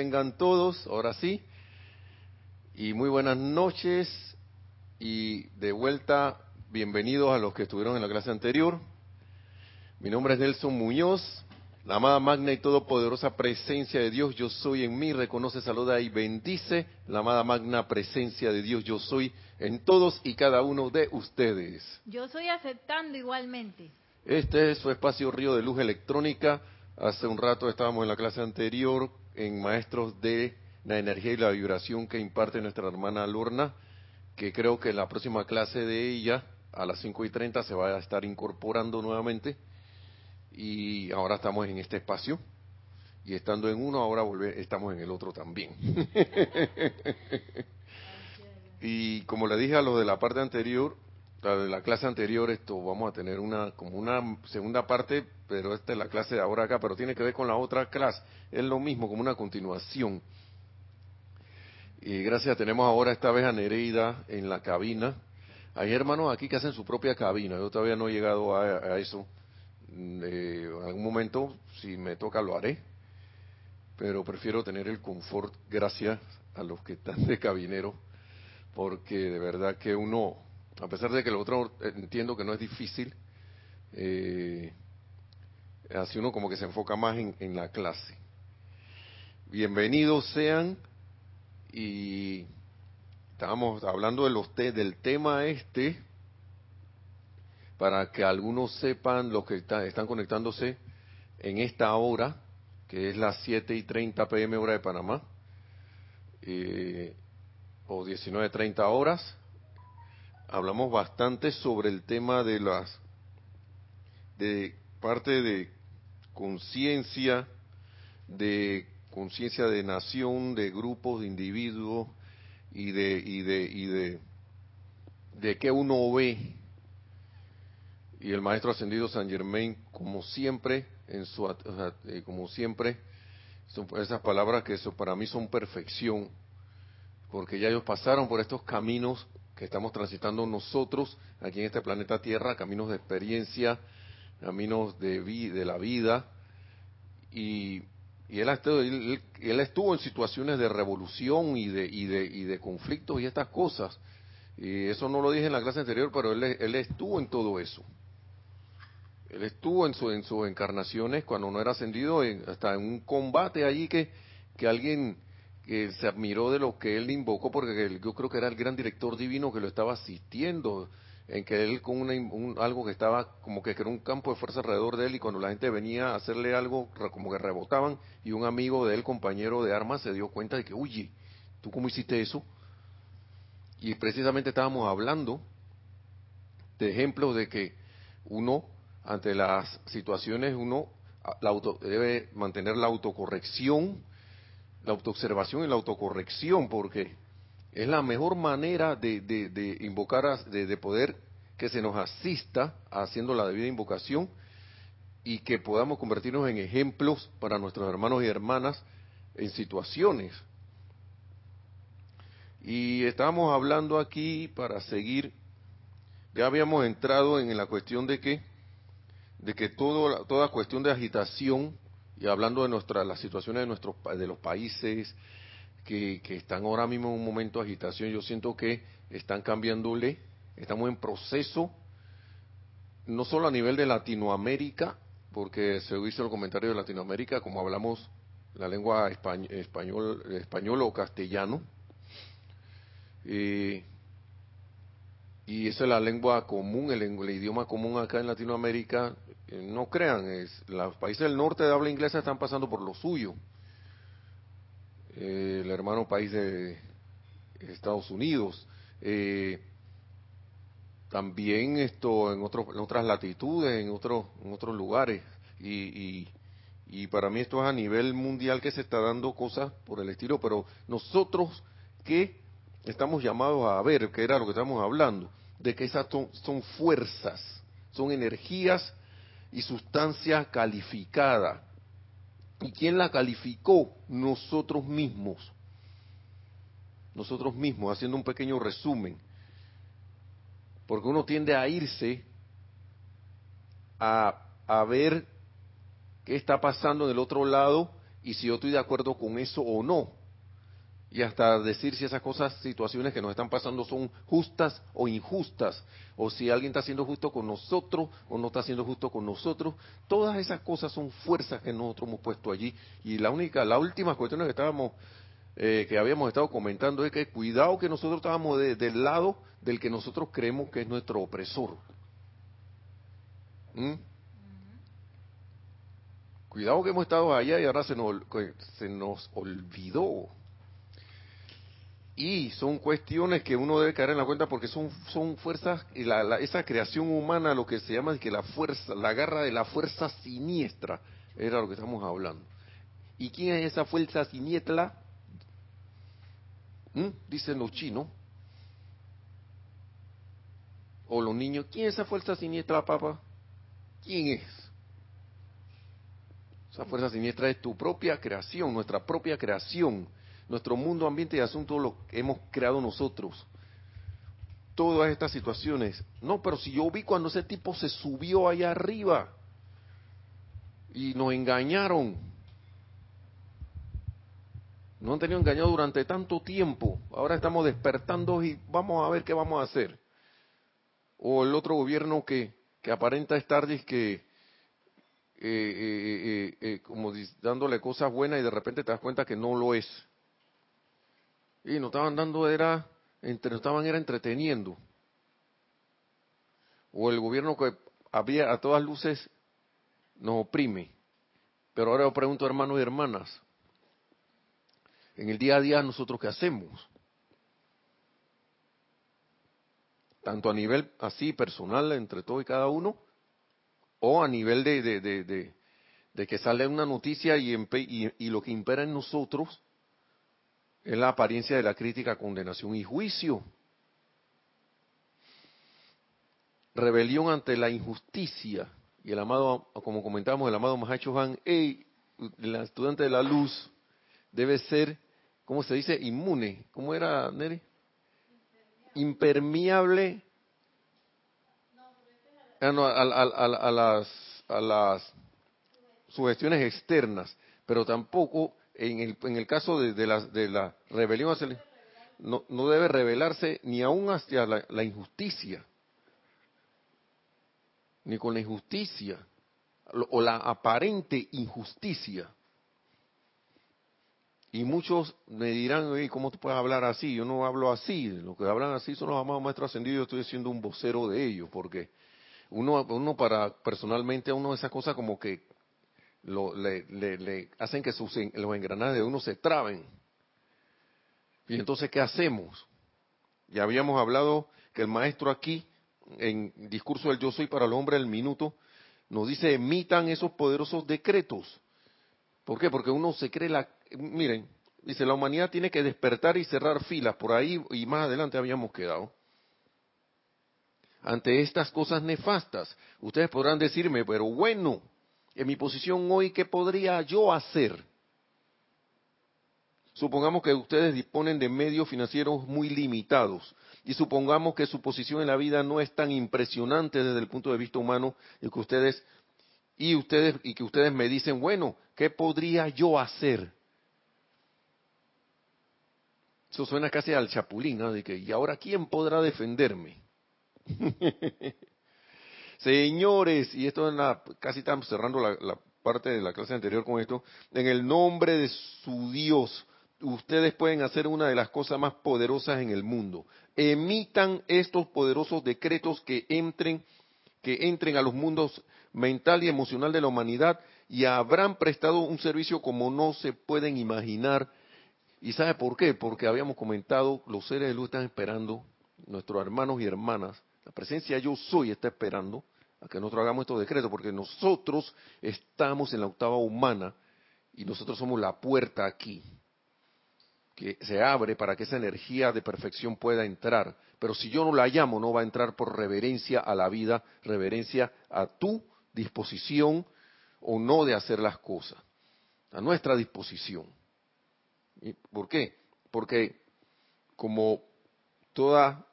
tengan todos, ahora sí. Y muy buenas noches y de vuelta, bienvenidos a los que estuvieron en la clase anterior. Mi nombre es Nelson Muñoz, la amada magna y todopoderosa presencia de Dios, yo soy en mí, reconoce, saluda y bendice la amada magna presencia de Dios, yo soy en todos y cada uno de ustedes. Yo soy aceptando igualmente. Este es su espacio Río de Luz Electrónica. Hace un rato estábamos en la clase anterior en Maestros de la Energía y la Vibración que imparte nuestra hermana Lorna, que creo que la próxima clase de ella, a las 5 y 30, se va a estar incorporando nuevamente y ahora estamos en este espacio y estando en uno ahora volver, estamos en el otro también. y como le dije a los de la parte anterior, la de la clase anterior, esto vamos a tener una como una segunda parte, pero esta es la clase de ahora acá, pero tiene que ver con la otra clase, es lo mismo, como una continuación. Y gracias, tenemos ahora esta vez a Nereida en la cabina. Hay hermanos aquí que hacen su propia cabina, yo todavía no he llegado a, eso eh, en algún momento, si me toca, lo haré, pero prefiero tener el confort gracias a los que están de cabinero, porque de verdad que uno, a pesar de que lo otro entiendo que no es difícil, eh, así uno como que se enfoca más en, en la clase. Bienvenidos sean y estábamos hablando de los del tema este para que algunos sepan los que están conectándose en esta hora, que es las 7 y 30 pm hora de Panamá, eh, o 19.30 horas. Hablamos bastante sobre el tema de las, de parte de conciencia, de conciencia de nación, de grupos, de individuos y de, y de, y de, de qué uno ve. Y el maestro ascendido San Germain, como siempre, en su, eh, como siempre, son esas palabras que eso para mí son perfección, porque ya ellos pasaron por estos caminos estamos transitando nosotros aquí en este planeta Tierra, caminos de experiencia, caminos de, de la vida, y, y él, estuvo en situaciones de revolución y de, y de, y de conflictos y estas cosas, y eso no lo dije en la clase anterior, pero él, él estuvo en todo eso. Él estuvo en, su, en sus encarnaciones cuando no era ascendido, hasta en un combate allí que alguien que se admiró de lo que él invocó, porque yo creo que era el gran director divino que lo estaba asistiendo, en que él con un, algo que estaba como que era un campo de fuerza alrededor de él y cuando la gente venía a hacerle algo como que rebotaban y un amigo de él, compañero de armas, se dio cuenta de que, oye, ¿tú cómo hiciste eso? Y precisamente estábamos hablando de ejemplos de que uno ante las situaciones uno debe mantener la autocorrección, la autoobservación y la autocorrección, porque es la mejor manera de, de, invocar, de, de, poder que se nos asista haciendo la debida invocación y que podamos convertirnos en ejemplos para nuestros hermanos y hermanas en situaciones. Y estábamos hablando aquí para seguir, ya habíamos entrado en la cuestión de que de que todo, toda cuestión de agitación, y hablando de nuestra, las situaciones de, nuestros, de los países que, que están ahora mismo en un momento de agitación, yo siento que están cambiándole, estamos en proceso, no solo a nivel de Latinoamérica, porque se hizo el comentario de Latinoamérica, como hablamos la lengua español, español, o castellano, eh, y esa es la lengua común, el, el, idioma común acá en Latinoamérica, no crean, es, los países del norte de habla inglesa están pasando por lo suyo. Eh, el hermano país de Estados Unidos. Eh, también esto en, en otras latitudes, en, otros en otros lugares. Y, y, para mí esto es a nivel mundial que se está dando cosas por el estilo, pero nosotros que estamos llamados a ver, que era lo que estamos hablando, de que esas son, son fuerzas, son energías y sustancia calificada. ¿Y quién la calificó? Nosotros mismos. Nosotros mismos, haciendo un pequeño resumen. Porque uno tiende a irse a, a ver qué está pasando en el otro lado y si yo estoy de acuerdo con eso o no. Y hasta decir si esas cosas, situaciones que nos están pasando son justas o injustas, o si alguien está siendo justo con nosotros o no está siendo justo con nosotros. Todas esas cosas son fuerzas que nosotros hemos puesto allí. Y la única, la última cuestión que estábamos, eh, que habíamos estado comentando es que cuidado que nosotros estábamos del lado del que nosotros creemos que es nuestro opresor. ¿Mm? Cuidado que hemos estado allá y ahora se nos, se nos olvidó. Y son cuestiones que uno debe caer en la cuenta porque son, son fuerzas, y la, esa creación humana, lo que se llama que la fuerza, la garra de la fuerza siniestra, era lo que estamos hablando. ¿Y quién es esa fuerza siniestra? ¿Mm? Dicen los chinos. O los niños, ¿quién es esa fuerza siniestra, papá? ¿Quién es? Esa fuerza siniestra es tu propia creación, nuestra propia creación, nuestro mundo, ambiente y asuntos lo hemos creado nosotros. Todas estas situaciones. No, pero si yo vi cuando ese tipo se subió allá arriba y nos engañaron. Nos han tenido engañado durante tanto tiempo. Ahora estamos despertando y vamos a ver qué vamos a hacer. O el otro gobierno que, que aparenta estar que eh, eh, eh, como dándole cosas buenas y de repente te das cuenta que no lo es. Y nos estaban dando era, entre, nos estaban era entreteniendo. O el gobierno que había a todas luces nos oprime. Pero ahora yo pregunto, hermanos y hermanas, en el día a día nosotros qué hacemos? Tanto a nivel así personal entre todo y cada uno, o a nivel de, de, de, que sale una noticia y, y, lo que impera en nosotros es la apariencia de la crítica, condenación y juicio. Rebelión ante la injusticia. Y el amado, como comentamos, el amado Mahacho Han, hey, la estudiante de la luz debe ser, ¿cómo se dice? Inmune. ¿Cómo era, Neri? Impermeable Ah, a, las, a las sugestiones externas, pero tampoco en el, en el caso de, de, la, de la rebelión no, no debe rebelarse ni aún hacia la, injusticia, ni con la injusticia, o la aparente injusticia. Y muchos me dirán, ¿cómo tú puedes hablar así? Yo no hablo así. Los que hablan así son los amados maestros ascendidos. Yo estoy siendo un vocero de ellos, porque uno, uno para personalmente uno esas cosas como que lo, le, le, hacen que sus, los engranajes de uno se traben. Y entonces, ¿qué hacemos? Ya habíamos hablado que el maestro aquí, en discurso del yo soy para el hombre del minuto, nos dice, emitan esos poderosos decretos. ¿Por qué? Porque uno se cree la... Miren, dice, la humanidad tiene que despertar y cerrar filas. Por ahí y más adelante habíamos quedado ante estas cosas nefastas. Ustedes podrán decirme, pero bueno, en mi posición hoy, ¿qué podría yo hacer? Supongamos que ustedes disponen de medios financieros muy limitados y supongamos que su posición en la vida no es tan impresionante desde el punto de vista humano y que ustedes y ustedes y que ustedes me dicen, bueno, ¿qué podría yo hacer? Eso suena casi al chapulín, ¿no? De que, ¿y ahora quién podrá defenderme? Señores, y esto en la, casi estamos cerrando la, parte de la clase anterior con esto, en el nombre de su Dios, ustedes pueden hacer una de las cosas más poderosas en el mundo. Emitan estos poderosos decretos que entren, que entren a los mundos mental y emocional de la humanidad y habrán prestado un servicio como no se pueden imaginar. ¿Y sabe por qué? Porque habíamos comentado, los seres de luz están esperando, nuestros hermanos y hermanas, la presencia yo soy está esperando a que nosotros hagamos estos decretos, porque nosotros estamos en la octava humana y nosotros somos la puerta aquí, que se abre para que esa energía de perfección pueda entrar. Pero si yo no la llamo, no va a entrar por reverencia a la vida, reverencia a tu disposición o no de hacer las cosas, a nuestra disposición. ¿Y ¿Por qué? Porque como toda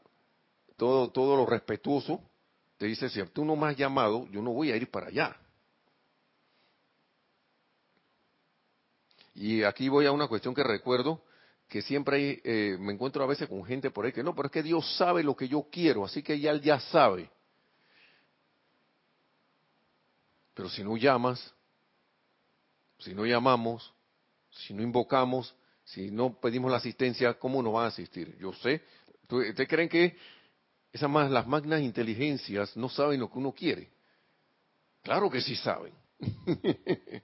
todo, todo lo respetuoso, te dice, si tú no me has llamado, yo no voy a ir para allá. Y aquí voy a una cuestión que recuerdo, que siempre hay, eh, me encuentro a veces con gente por ahí que no, pero es que Dios sabe lo que yo quiero, así que ya él ya sabe. Pero si no llamas, si no llamamos, si no invocamos, si no pedimos la asistencia, ¿cómo nos va a asistir? Yo sé. ¿Ustedes creen que esas más, las magnas inteligencias no saben lo que uno quiere? Claro que sí saben.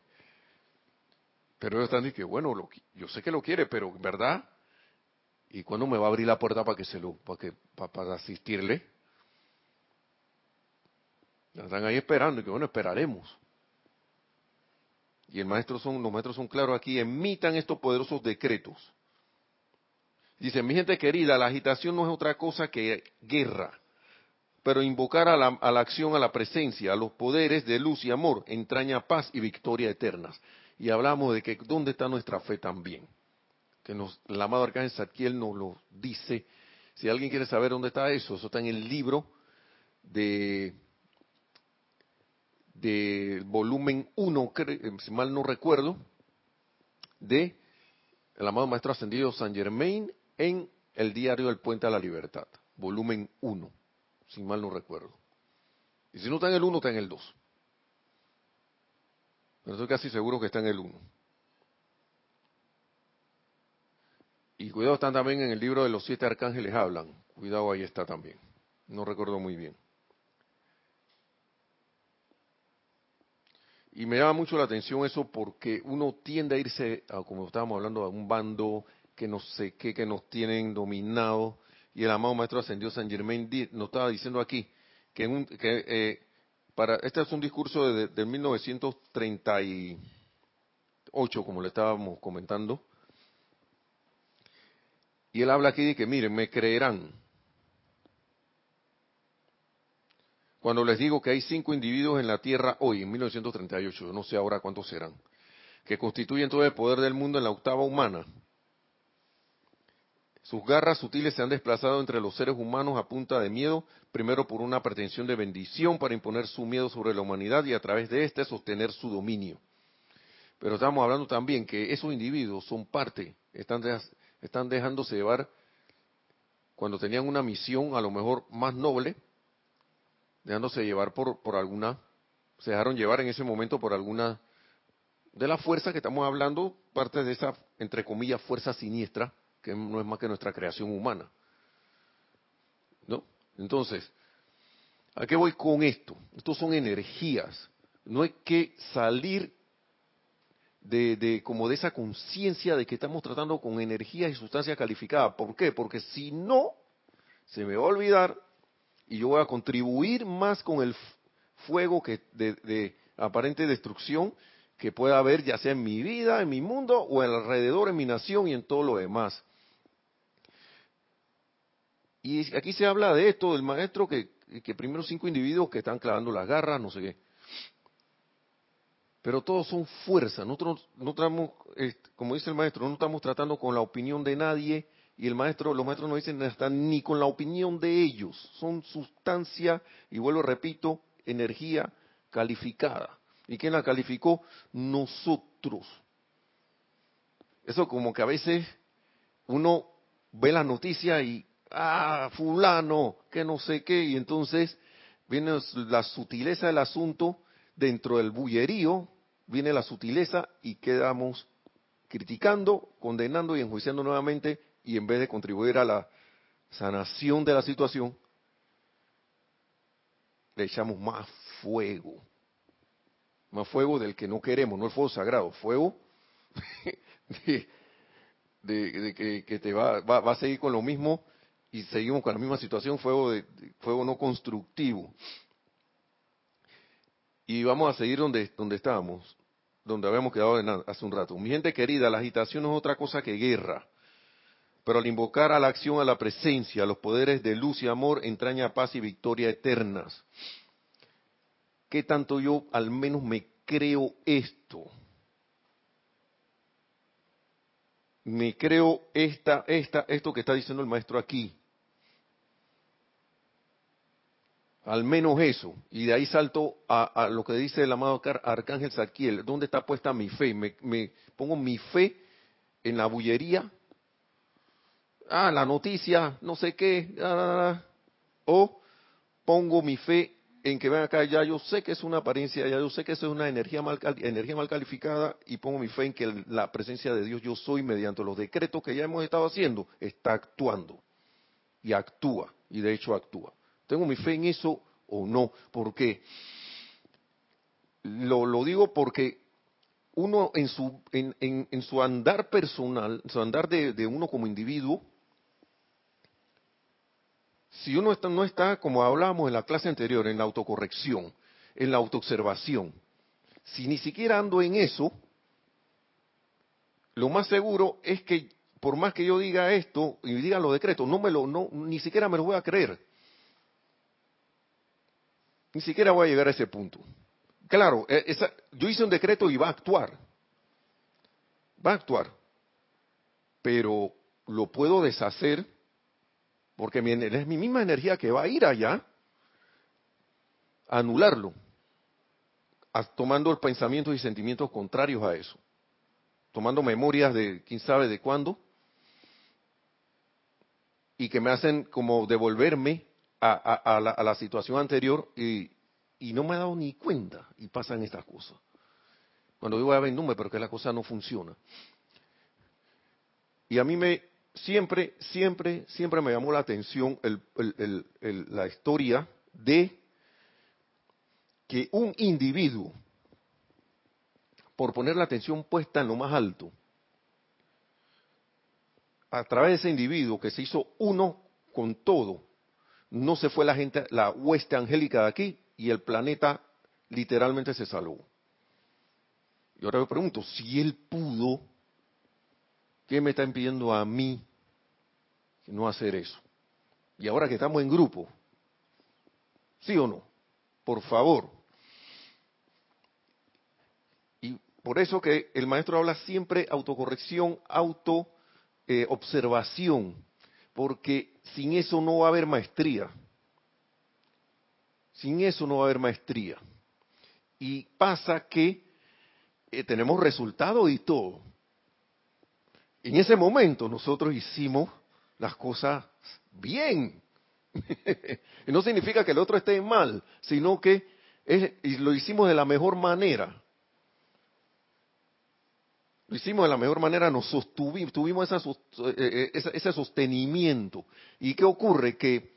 pero ellos están diciendo, bueno, yo sé que lo quiere, pero ¿verdad? ¿Y cuándo me va a abrir la puerta para que se lo, para que, para asistirle? Están ahí esperando y que bueno, esperaremos. Y el maestro son, los maestros son claros aquí, emitan estos poderosos decretos. Dice, mi gente querida, la agitación no es otra cosa que guerra, pero invocar a la, a la acción, a la presencia, a los poderes de luz y amor, entraña paz y victoria eternas. Y hablamos de que dónde está nuestra fe también. Que el amado Arcángel Zadkiel nos lo dice. Si alguien quiere saber dónde está eso, eso está en el libro de del volumen 1, eh, si mal no recuerdo, de el amado Maestro Ascendido San Germain en el diario del Puente a la Libertad, volumen 1, si mal no recuerdo. Y si no está en el 1, está en el 2. Pero estoy casi seguro que está en el 1. Y cuidado, están también en el libro de los siete arcángeles hablan. Cuidado, ahí está también. No recuerdo muy bien. Y me llama mucho la atención eso porque uno tiende a irse, como estábamos hablando, a un bando que no sé qué, que nos tienen dominados. Y el amado Maestro Ascendió San Germain nos estaba diciendo aquí que, un, que eh, para este es un discurso de, de 1938, como le estábamos comentando. Y él habla aquí de que, miren, me creerán Cuando les digo que hay cinco individuos en la Tierra hoy, en 1938, yo no sé ahora cuántos serán, que constituyen todo el poder del mundo en la octava humana. Sus garras sutiles se han desplazado entre los seres humanos a punta de miedo, primero por una pretensión de bendición para imponer su miedo sobre la humanidad y a través de éste sostener su dominio. Pero estamos hablando también que esos individuos son parte, están, están dejándose llevar cuando tenían una misión a lo mejor más noble, dejándose llevar por, por alguna, se dejaron llevar en ese momento por alguna de la fuerza que estamos hablando, parte de esa, entre comillas, fuerza siniestra, que no es más que nuestra creación humana. ¿No? Entonces, ¿a qué voy con esto? Estos son energías. No hay que salir de, de como de esa conciencia de que estamos tratando con energías y sustancias calificadas. ¿Por qué? Porque si no, se me va a olvidar y yo voy a contribuir más con el fuego que de, aparente destrucción que pueda haber ya sea en mi vida, en mi mundo o alrededor, en mi nación y en todo lo demás. Y aquí se habla de esto, del maestro, que, primero cinco individuos que están clavando las garras, no sé qué. Pero todos son fuerza. Nosotros no estamos, como dice el maestro, no estamos tratando con la opinión de nadie, y el maestro, los maestros no dicen están ni con la opinión de ellos, son sustancia, y vuelvo repito, energía calificada. ¿Y quién la calificó? Nosotros. Eso como que a veces uno ve la noticia y, ah, fulano, que no sé qué, y entonces viene la sutileza del asunto, dentro del bullerío, viene la sutileza y quedamos criticando, condenando y enjuiciando nuevamente y en vez de contribuir a la sanación de la situación, le echamos más fuego. Más fuego del que no queremos, no el fuego sagrado, fuego de, que, te va, va, a seguir con lo mismo y seguimos con la misma situación, fuego, de, fuego no constructivo. Y vamos a seguir donde, donde estábamos, donde habíamos quedado hace un rato. Mi gente querida, la agitación no es otra cosa que guerra. Pero al invocar a la acción, a la presencia, a los poderes de luz y amor, entraña paz y victoria eternas. ¿Qué tanto yo al menos me creo esto? Me creo esta, esta, esto que está diciendo el maestro aquí. Al menos eso. Y de ahí salto a, lo que dice el amado Arcángel Saquiel. ¿Dónde está puesta mi fe? Me, me pongo mi fe en la bullería. Ah, la noticia, no sé qué. o pongo mi fe en que ven acá, ya yo sé que es una apariencia, ya yo sé que eso es una energía mal, energía mal calificada y pongo mi fe en que la presencia de Dios yo soy mediante los decretos que ya hemos estado haciendo, está actuando y actúa, y de hecho actúa. ¿Tengo mi fe en eso o no? ¿Por qué? Lo, lo digo porque uno en su, en, en, su andar personal, su andar de, uno como individuo, si uno no está, como hablábamos en la clase anterior, en la autocorrección, en la autoobservación, si ni siquiera ando en eso, lo más seguro es que por más que yo diga esto y diga los decretos, no me lo, no, ni siquiera me lo voy a creer. Ni siquiera voy a llegar a ese punto. Claro, e, yo hice un decreto y va a actuar. Va a actuar. Pero lo puedo deshacer porque es mi misma energía que va a ir allá a anularlo, tomando pensamientos y sentimientos contrarios a eso, tomando memorias de quién sabe de cuándo, y que me hacen como devolverme a, la, situación anterior y, no me he dado ni cuenta y pasan estas cosas. Cuando digo a ver, pero que la cosa no funciona. Y a mí me, siempre, siempre, siempre me llamó la atención la historia de que un individuo, por poner la atención puesta en lo más alto, a través de ese individuo que se hizo uno con todo, no se fue la gente, la hueste angélica de aquí y el planeta literalmente se salvó. Y ahora me pregunto, si él pudo, ¿Qué me está impidiendo a mí no hacer eso? Y ahora que estamos en grupo, ¿sí o no? Por favor. Y por eso que el maestro habla siempre autocorrección, auto eh, observación, porque sin eso no va a haber maestría. Sin eso no va a haber maestría. Y pasa que eh, tenemos resultados y todo en ese momento nosotros hicimos las cosas bien. y no significa que el otro esté mal, sino que lo hicimos de la mejor manera. Lo hicimos de la mejor manera, nos sostuvimos, tuvimos eh, eh, ese sostenimiento. ¿Y qué ocurre? Que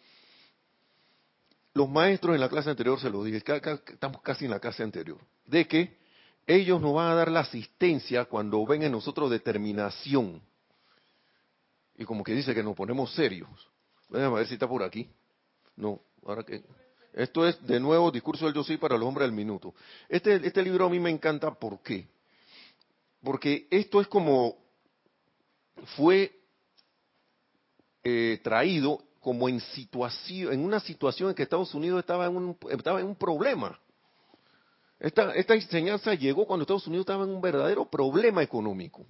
los maestros en la clase anterior, se lo dije, estamos casi en la clase anterior, de que ellos nos van a dar la asistencia cuando ven en nosotros determinación. Y como que dice que nos ponemos serios. Déjame ver si está por aquí. No, ahora que... Esto es, de nuevo, Discurso del Yo Soy para los Hombres del Minuto. Este, este libro a mí me encanta, ¿por qué? Porque esto es como... Fue eh, traído como en situación, en una situación en que Estados Unidos estaba en un, problema. Esta, enseñanza llegó cuando Estados Unidos estaba en un verdadero problema económico.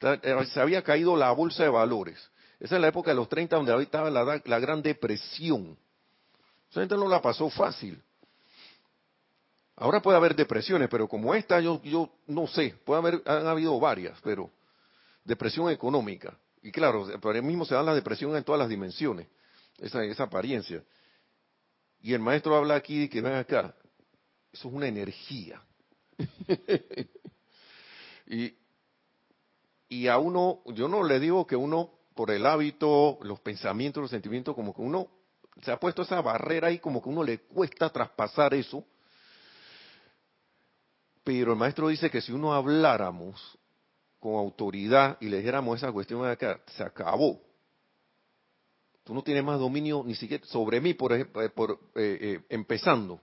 Eh, se había caído la bolsa de valores. Esa es la época de los 30 donde estaba la, la Gran Depresión. Esa gente no la pasó fácil. Ahora puede haber depresiones, pero como esta yo, yo no sé, puede haber, han habido varias, pero depresión económica. Y claro, ahí mismo se da la depresión en todas las dimensiones, esa, esa apariencia. Y el maestro habla aquí de que ven acá, eso es una energía. y, y a uno, yo no le digo que uno, por el hábito, los pensamientos, los sentimientos, como que uno se ha puesto esa barrera y como que uno le cuesta traspasar eso. Pero el maestro dice que si uno habláramos con autoridad y le dijéramos esa cuestión acá, se acabó. Tú no tienes más dominio ni siquiera sobre mí, por, eh, por eh, eh, empezando.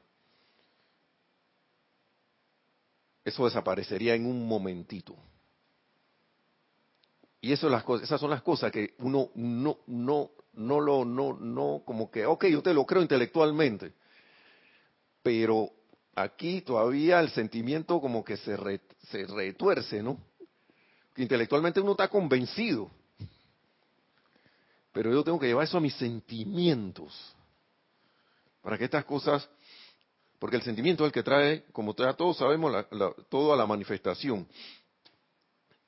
eso desaparecería en un momentito. Y eso las cosas, esas son las cosas que uno no, no, no lo, no, no, como que, ok, yo te lo creo intelectualmente, pero aquí todavía el sentimiento como que se, se retuerce, ¿no? Que intelectualmente uno está convencido, pero yo tengo que llevar eso a mis sentimientos para que estas cosas, porque el sentimiento es el que trae, como todos sabemos, la, todo la manifestación.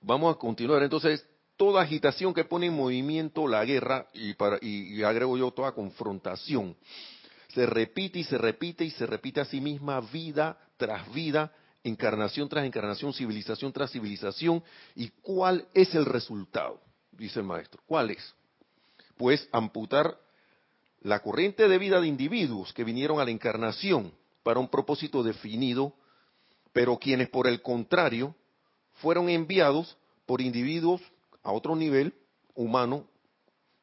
Vamos a continuar. Entonces, toda agitación que pone en movimiento la guerra, y, para, y, agrego yo toda confrontación, se repite y se repite y se repite a sí misma vida tras vida, encarnación tras encarnación, civilización tras civilización. ¿Y cuál es el resultado? Dice el maestro. ¿Cuál es? Pues amputar la corriente de vida de individuos que vinieron a la encarnación para un propósito definido, pero quienes por el contrario fueron enviados por individuos a otro nivel humano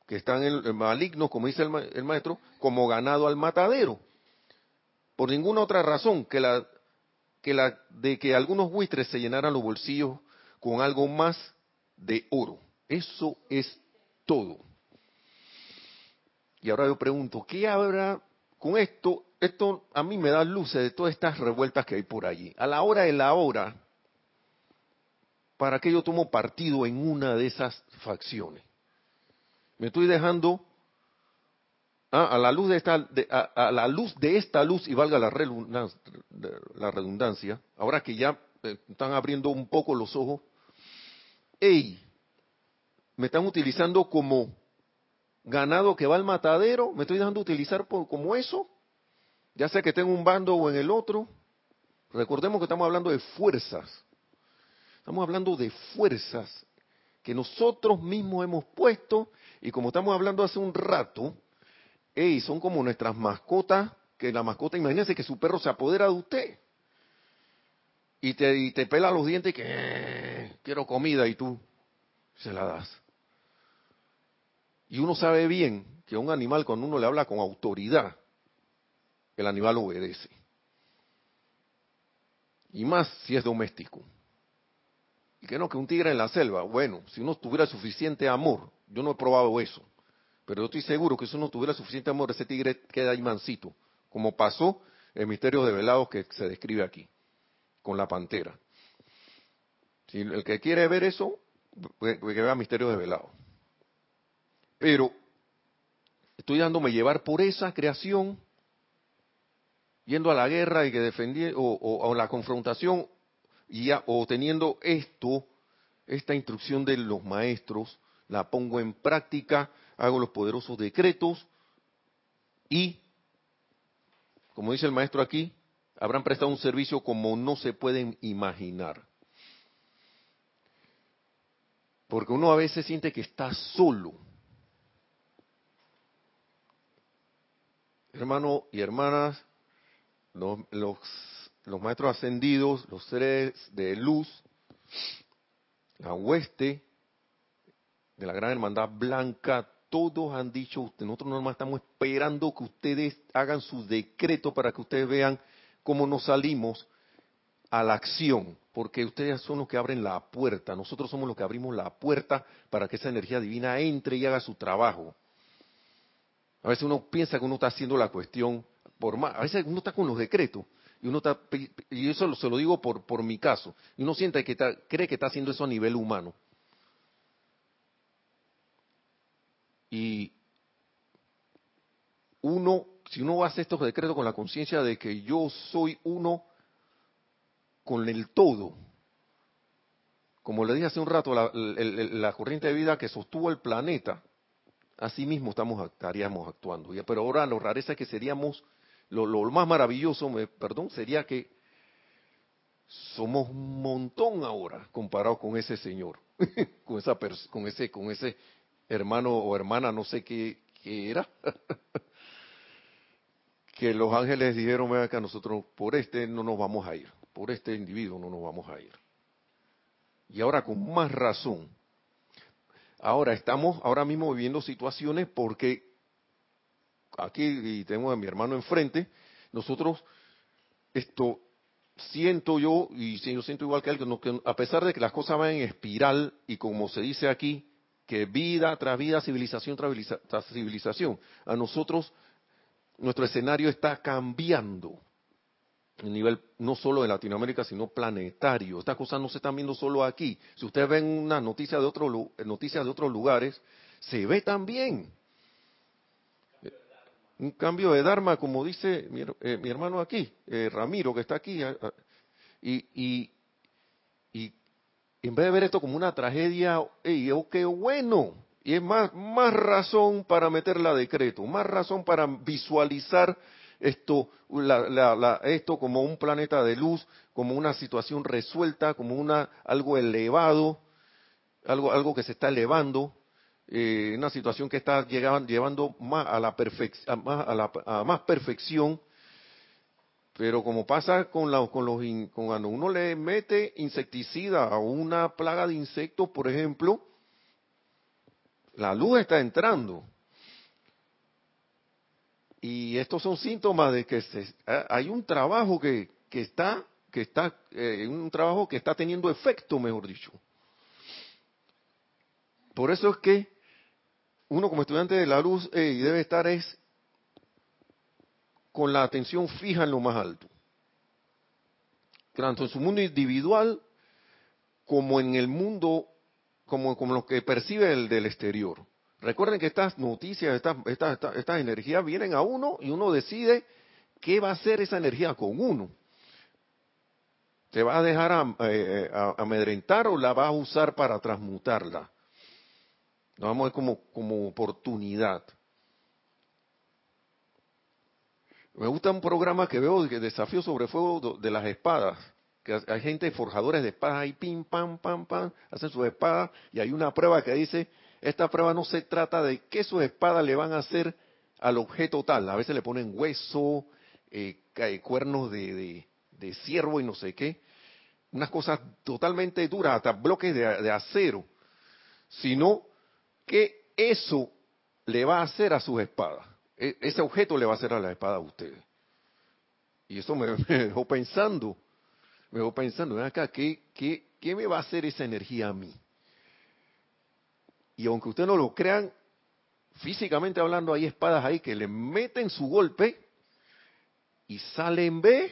que están en malignos, como dice el, maestro, como ganado al matadero. Por ninguna otra razón que la, que la de que algunos buitres se llenaran los bolsillos con algo más de oro. Eso es todo. Y ahora yo pregunto, ¿qué habrá con esto? Esto a mí me da luces de todas estas revueltas que hay por allí. A la hora de la hora, ¿para qué yo tomo partido en una de esas facciones? Me estoy dejando ah, a la luz de esta, a, la luz de esta luz y valga la redundancia, la redundancia ahora que ya eh, están abriendo un poco los ojos, ¡ey! Me están utilizando como ganado que va al matadero, me estoy dejando utilizar por, como eso, ya sea que tengo un bando o en el otro. Recordemos que estamos hablando de fuerzas. Estamos hablando de fuerzas que nosotros mismos hemos puesto y como estamos hablando hace un rato, hey, son como nuestras mascotas, que la mascota, imagínense que su perro se apodera de usted y te, pela los dientes y que eh, quiero comida y tú se la das. Y uno sabe bien que un animal cuando uno le habla con autoridad, el animal obedece. Y más si es doméstico. Y que no, que un tigre en la selva, bueno, si uno tuviera suficiente amor, yo no he probado eso, pero yo estoy seguro que si uno tuviera suficiente amor, ese tigre queda ahí mansito, como pasó el misterio de velados que se describe aquí, con la pantera. Si el que quiere ver eso, que vea misterio de velado. Pero estoy dándome llevar por esa creación, yendo a la guerra y que defendí, o, o, la confrontación, y o teniendo esto, esta instrucción de los maestros, la pongo en práctica, hago los poderosos decretos y, como dice el maestro aquí, habrán prestado un servicio como no se pueden imaginar. Porque uno a veces siente que está solo. Hermanos y hermanas, los los maestros ascendidos, los seres de luz, la hueste de la gran hermandad blanca, todos han dicho, nosotros nomás estamos esperando que ustedes hagan su decreto para que ustedes vean cómo nos salimos a la acción, porque ustedes son los que abren la puerta, nosotros somos los que abrimos la puerta para que esa energía divina entre y haga su trabajo. A veces uno piensa que uno está haciendo la cuestión por más, a veces uno está con los decretos, y uno está, y eso se lo digo por, por mi caso, y uno siente que cree que está haciendo eso a nivel humano. Y uno, si uno hace estos decretos con la conciencia de que yo soy uno con el todo, como le dije hace un rato, la, la corriente de vida que sostuvo el planeta, así mismo estamos, estaríamos actuando. Pero ahora lo rareza es que seríamos lo, más maravilloso, perdón, sería que somos un montón ahora comparado con ese señor, con esa con ese con ese hermano o hermana, no sé qué, era. que los ángeles dijeron, vean que nosotros por este no nos vamos a ir, por este individuo no nos vamos a ir. Y ahora con más razón. Ahora estamos ahora mismo viviendo situaciones porque aquí y tengo a mi hermano enfrente, nosotros, esto, siento yo, y yo siento igual que él, que a pesar de que las cosas van en espiral, y como se dice aquí, que vida tras vida, civilización tras civilización, a nosotros nuestro escenario está cambiando a nivel no solo de Latinoamérica, sino planetario. Estas cosas no se están viendo solo aquí. Si ustedes ven una noticia de, otro, noticias de otros lugares, se ve también. Un cambio de Dharma, como dice mi, eh, hermano aquí, eh, Ramiro, que está aquí. y, y, y, en vez de ver esto como una tragedia, oh, qué bueno. Y es más, más razón para meterla a decreto, más razón para visualizar esto, esto como un planeta de luz, como una situación resuelta, como una algo elevado, algo, algo que se está elevando, eh, una situación que está llegando, llevando más a la, más, a, más perfección. Pero como pasa con, la, con los con cuando uno le mete insecticida a una plaga de insectos, por ejemplo, la luz está entrando. Y estos son síntomas de que eh, hay un trabajo que, que está, que está, eh, un trabajo que está teniendo efecto, mejor dicho. Por eso es que uno como estudiante de la luz debe estar es con la atención fija en lo más alto. Tanto en su mundo individual como en el mundo, como, como lo que percibe el del exterior. Recuerden que estas noticias, estas, estas, energías vienen a uno y uno decide qué va a hacer esa energía con uno. ¿Se va a dejar a, eh, amedrentar o la va a usar para transmutarla? Lo vamos a ver como, como oportunidad. Me gusta un programa que veo de desafío sobre fuego de las espadas. Que hay gente, forjadores de espadas ahí, pim, pam, pam, pam, hacen sus espadas y hay una prueba que dice esta prueba no se trata de qué sus espadas le van a hacer al objeto tal. A veces le ponen hueso, eh, cuernos de, de, ciervo y no sé qué. Unas cosas totalmente duras, hasta bloques de, acero. Sino que eso le va a hacer a sus espadas. E, ese objeto le va a hacer a la espada a ustedes. Y eso me, dejó pensando, me dejó pensando, ven acá, ¿qué, qué, ¿qué me va a hacer esa energía a mí? Y aunque ustedes no lo crean, físicamente hablando, hay espadas ahí que le meten su golpe y salen B,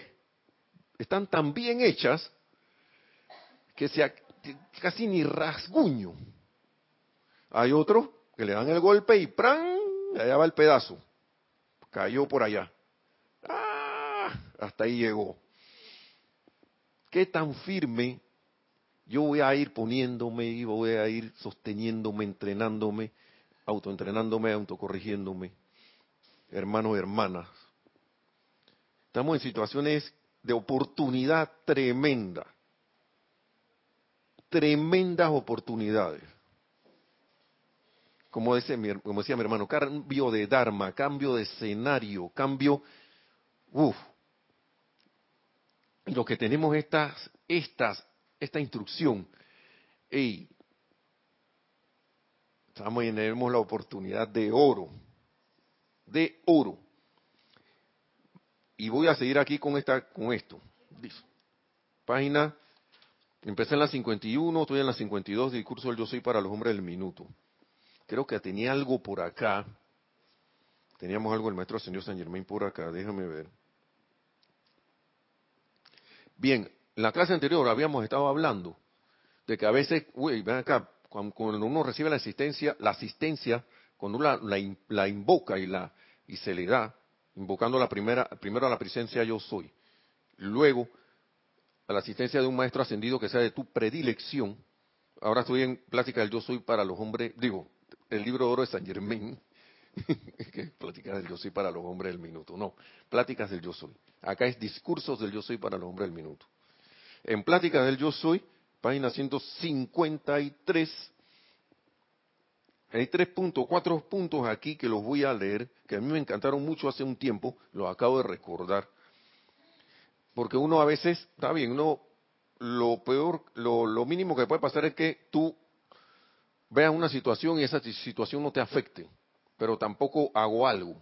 están tan bien hechas que se, casi ni rasguño. Hay otros que le dan el golpe y ¡pran! Allá va el pedazo. Cayó por allá. ¡Ah! Hasta ahí llegó. ¿Qué tan firme yo voy a ir poniéndome y voy a ir sosteniéndome, entrenándome, autoentrenándome, autocorrigiéndome. Hermanos hermanas, estamos en situaciones de oportunidad tremenda. Tremendas oportunidades. Como, mi, como decía mi hermano, cambio de Dharma, cambio de escenario, cambio... Uf. Lo que tenemos estas, estas esta instrucción. Y estamos tenemos la oportunidad de oro, de oro. Y voy a seguir aquí con esta, con esto. Página, empecé en la 51, estoy en la 52, discurso del Yo Soy para los hombres del minuto. Creo que tenía algo por acá. Teníamos algo el maestro señor San Germain por acá, déjame ver. Bien, en la clase anterior habíamos estado hablando de que a veces, uy, ven acá, cuando, uno recibe la asistencia, la asistencia, cuando uno la, invoca y, la, y se le da, invocando la primera, primero a la presencia yo soy, luego a la asistencia de un maestro ascendido que sea de tu predilección. Ahora estoy en plática del yo soy para los hombres, digo, el libro de oro de San Germain, que pláticas del yo soy para los hombres del minuto, no, pláticas del yo soy. Acá es discursos del yo soy para los hombres del minuto. En Plática del Yo Soy, página 153, hay tres puntos, cuatro puntos aquí que los voy a leer, que a mí me encantaron mucho hace un tiempo, los acabo de recordar. Porque uno a veces, está bien, uno, lo peor, lo, lo mínimo que puede pasar es que tú veas una situación y esa situación no te afecte, pero tampoco hago algo.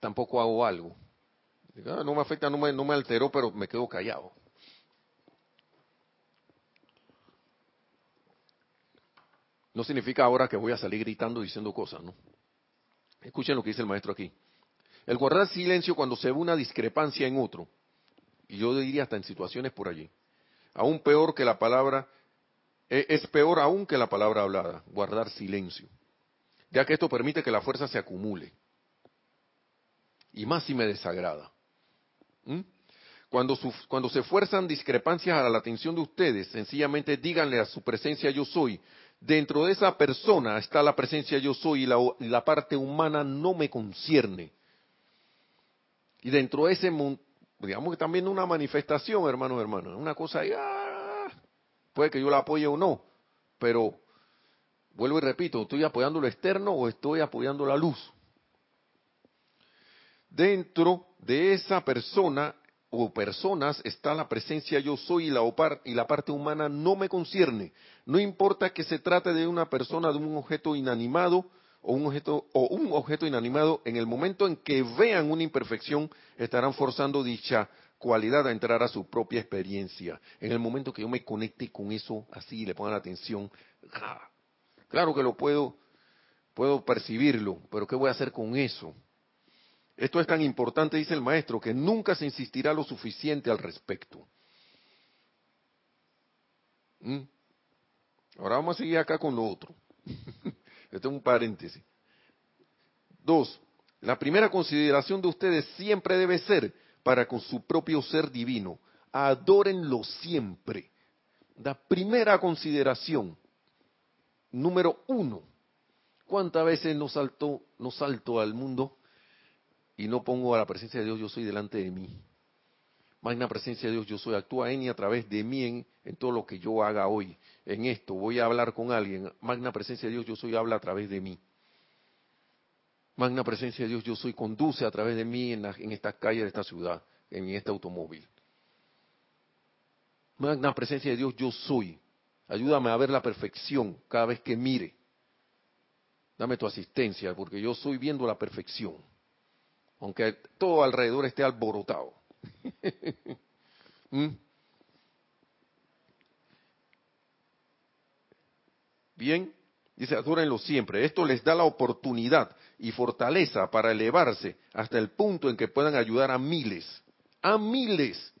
Tampoco hago algo. Ah, no me afecta, no me, no me alteró, pero me quedo callado. No significa ahora que voy a salir gritando diciendo cosas, ¿no? Escuchen lo que dice el maestro aquí. El guardar silencio cuando se ve una discrepancia en otro, y yo diría hasta en situaciones por allí, aún peor que la palabra, e, es peor aún que la palabra hablada, guardar silencio. ya que esto permite que la fuerza se acumule. Y más si me desagrada. ¿Mm? Cuando, cuando se fuerzan discrepancias a la atención de ustedes, sencillamente díganle a su presencia yo soy. Dentro de esa persona está la presencia yo soy y la, parte humana no me concierne. Y dentro de ese digamos que también una manifestación, hermanos, hermanos, una cosa, ah, puede que yo la apoye o no, pero vuelvo y repito, ¿estoy apoyando lo externo o estoy apoyando la luz? Dentro de esa persona o personas está la presencia yo soy y la, y la parte humana no me concierne. No importa que se trate de una persona, de un objeto inanimado o un objeto, o un objeto inanimado, en el momento en que vean una imperfección, estarán forzando dicha cualidad a entrar a su propia experiencia. En el momento que yo me conecte con eso así y le ponga la atención, ¡ah! claro que lo puedo, puedo percibirlo, pero ¿qué voy a hacer con eso? Esto es tan importante, dice el maestro, que nunca se insistirá lo suficiente al respecto. ¿Mm? Ahora vamos a seguir acá con lo otro. Esto es un paréntesis. Dos, la primera consideración de ustedes siempre debe ser para con su propio ser divino. Adórenlo siempre. La primera consideración, número uno. ¿Cuántas veces nos saltó, nos saltó al mundo y no pongo a la presencia de Dios yo soy delante de mí. Magna presencia de Dios yo soy, actúa en y a través de mí en, todo lo que yo haga hoy. En esto voy a hablar con alguien. Magna presencia de Dios yo soy, habla a través de mí. Magna presencia de Dios yo soy, conduce a través de mí en, en estas calles de esta ciudad, en este automóvil. Magna presencia de Dios yo soy. Ayúdame a ver la perfección cada vez que mire. Dame tu asistencia, porque yo estoy viendo la perfección aunque todo alrededor esté alborotado. ¿Mm? Bien, dice, adórenlo siempre. Esto les da la oportunidad y fortaleza para elevarse hasta el punto en que puedan ayudar a miles, a miles.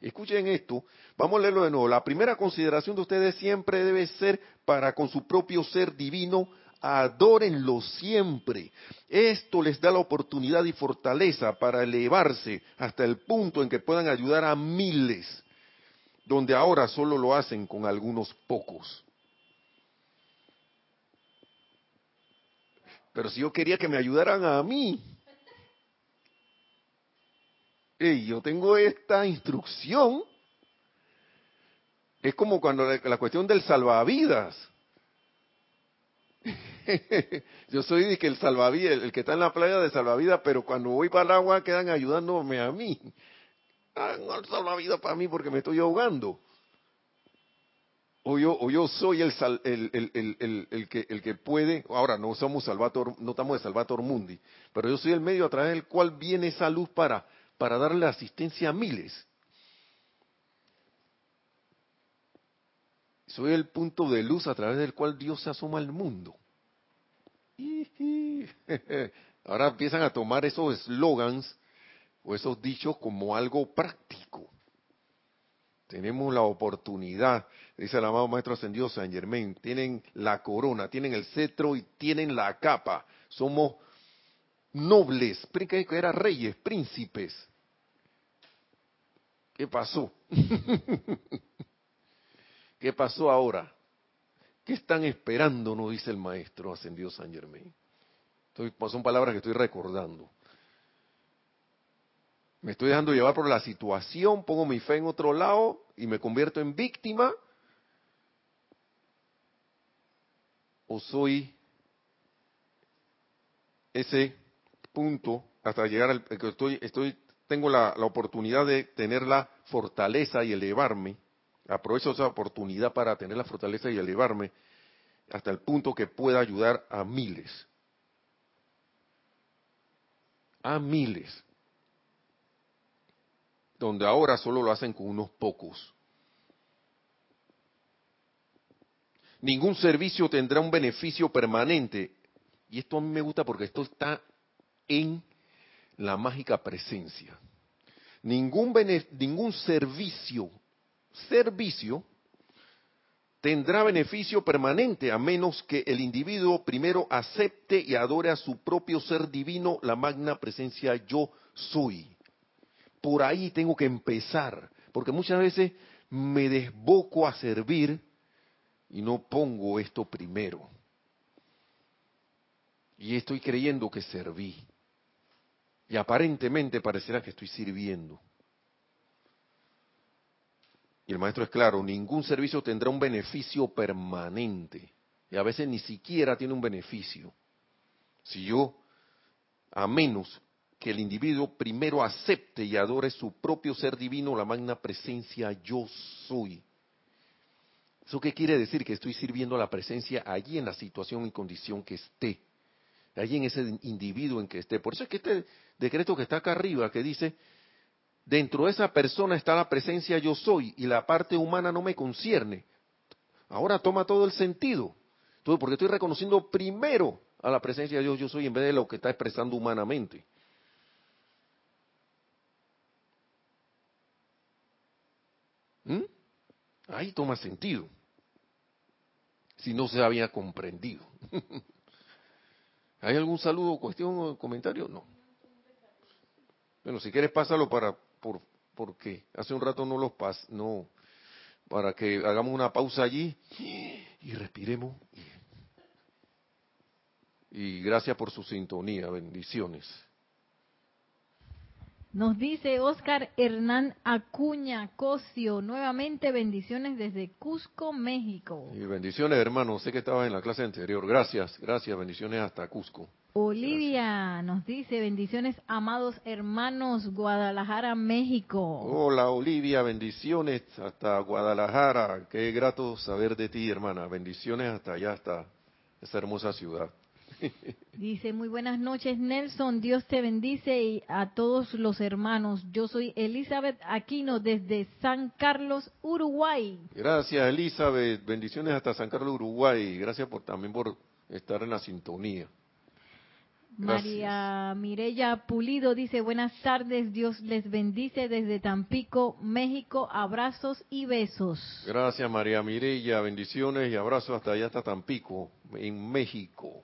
Escuchen esto, vamos a leerlo de nuevo. La primera consideración de ustedes siempre debe ser para con su propio ser divino adórenlo siempre. Esto les da la oportunidad y fortaleza para elevarse hasta el punto en que puedan ayudar a miles, donde ahora solo lo hacen con algunos pocos. Pero si yo quería que me ayudaran a mí, y yo tengo esta instrucción, es como cuando la cuestión del salvavidas yo soy que el salvavidas, el, que está en la playa de salvavidas, pero cuando voy para el agua quedan ayudándome a mí. Ah, no salvavidas para mí porque me estoy ahogando. O yo, o yo soy el, el, el, que, el que puede, ahora no somos salvator, no estamos de salvator mundi, pero yo soy el medio a través del cual viene esa luz para, para darle asistencia a miles. Soy el punto de luz a través del cual Dios se asoma al mundo. Ahora empiezan a tomar esos eslogans o esos dichos como algo práctico. Tenemos la oportunidad, dice el amado Maestro Ascendido San Germain, tienen la corona, tienen el cetro y tienen la capa. Somos nobles, que eran reyes, príncipes. ¿Qué pasó? ¿Qué pasó ahora? ¿Qué están esperando? Nos dice el maestro ascendido San Germain. son palabras que estoy recordando. Me estoy dejando llevar por la situación, pongo mi fe en otro lado y me convierto en víctima. O soy ese punto hasta llegar al que estoy, tengo la oportunidad de tener la fortaleza y elevarme Aprovecho esa oportunidad para tener la fortaleza y elevarme hasta el punto que pueda ayudar a miles. A miles. Donde ahora solo lo hacen con unos pocos. Ningún servicio tendrá un beneficio permanente. Y esto a mí me gusta porque esto está en la mágica presencia. Ningún, ningún servicio servicio tendrá beneficio permanente a menos que el individuo primero acepte y adore a su propio ser divino, la magna presencia yo soy. Por ahí tengo que empezar, porque muchas veces me desboco a servir y no pongo esto primero. Y estoy creyendo que serví. Y aparentemente parecerá que estoy sirviendo. El maestro es claro, ningún servicio tendrá un beneficio permanente. Y a veces ni siquiera tiene un beneficio. Si yo, a menos que el individuo primero acepte y adore su propio ser divino, la magna presencia yo soy. ¿Eso qué quiere decir? Que estoy sirviendo a la presencia allí en la situación y condición que esté. Allí en ese individuo en que esté. Por eso es que este decreto que está acá arriba, que dice, Dentro de esa persona está la presencia yo soy y la parte humana no me concierne. Ahora toma todo el sentido. Porque estoy reconociendo primero a la presencia de Dios yo soy en vez de lo que está expresando humanamente. ¿Mm? Ahí toma sentido. Si no se había comprendido. ¿Hay algún saludo, cuestión o comentario? No. Bueno, si quieres pásalo para por, porque hace un rato no los pas, no, para que hagamos una pausa allí y respiremos. Y gracias por su sintonía, bendiciones. Nos dice Oscar Hernán Acuña Cosio, nuevamente bendiciones desde Cusco, México. Y bendiciones, hermano, sé que estaba en la clase anterior. Gracias, gracias, bendiciones hasta Cusco. Olivia nos dice, bendiciones amados hermanos, Guadalajara, México. Hola Olivia, bendiciones hasta Guadalajara. Qué grato saber de ti, hermana. Bendiciones hasta allá, hasta esa hermosa ciudad. Dice, muy buenas noches Nelson, Dios te bendice y a todos los hermanos. Yo soy Elizabeth Aquino desde San Carlos, Uruguay. Gracias Elizabeth, bendiciones hasta San Carlos, Uruguay. Gracias por también por estar en la sintonía. María Mirella Pulido dice, buenas tardes, Dios les bendice desde Tampico, México, abrazos y besos. Gracias María Mirella, bendiciones y abrazos hasta allá, hasta Tampico, en México.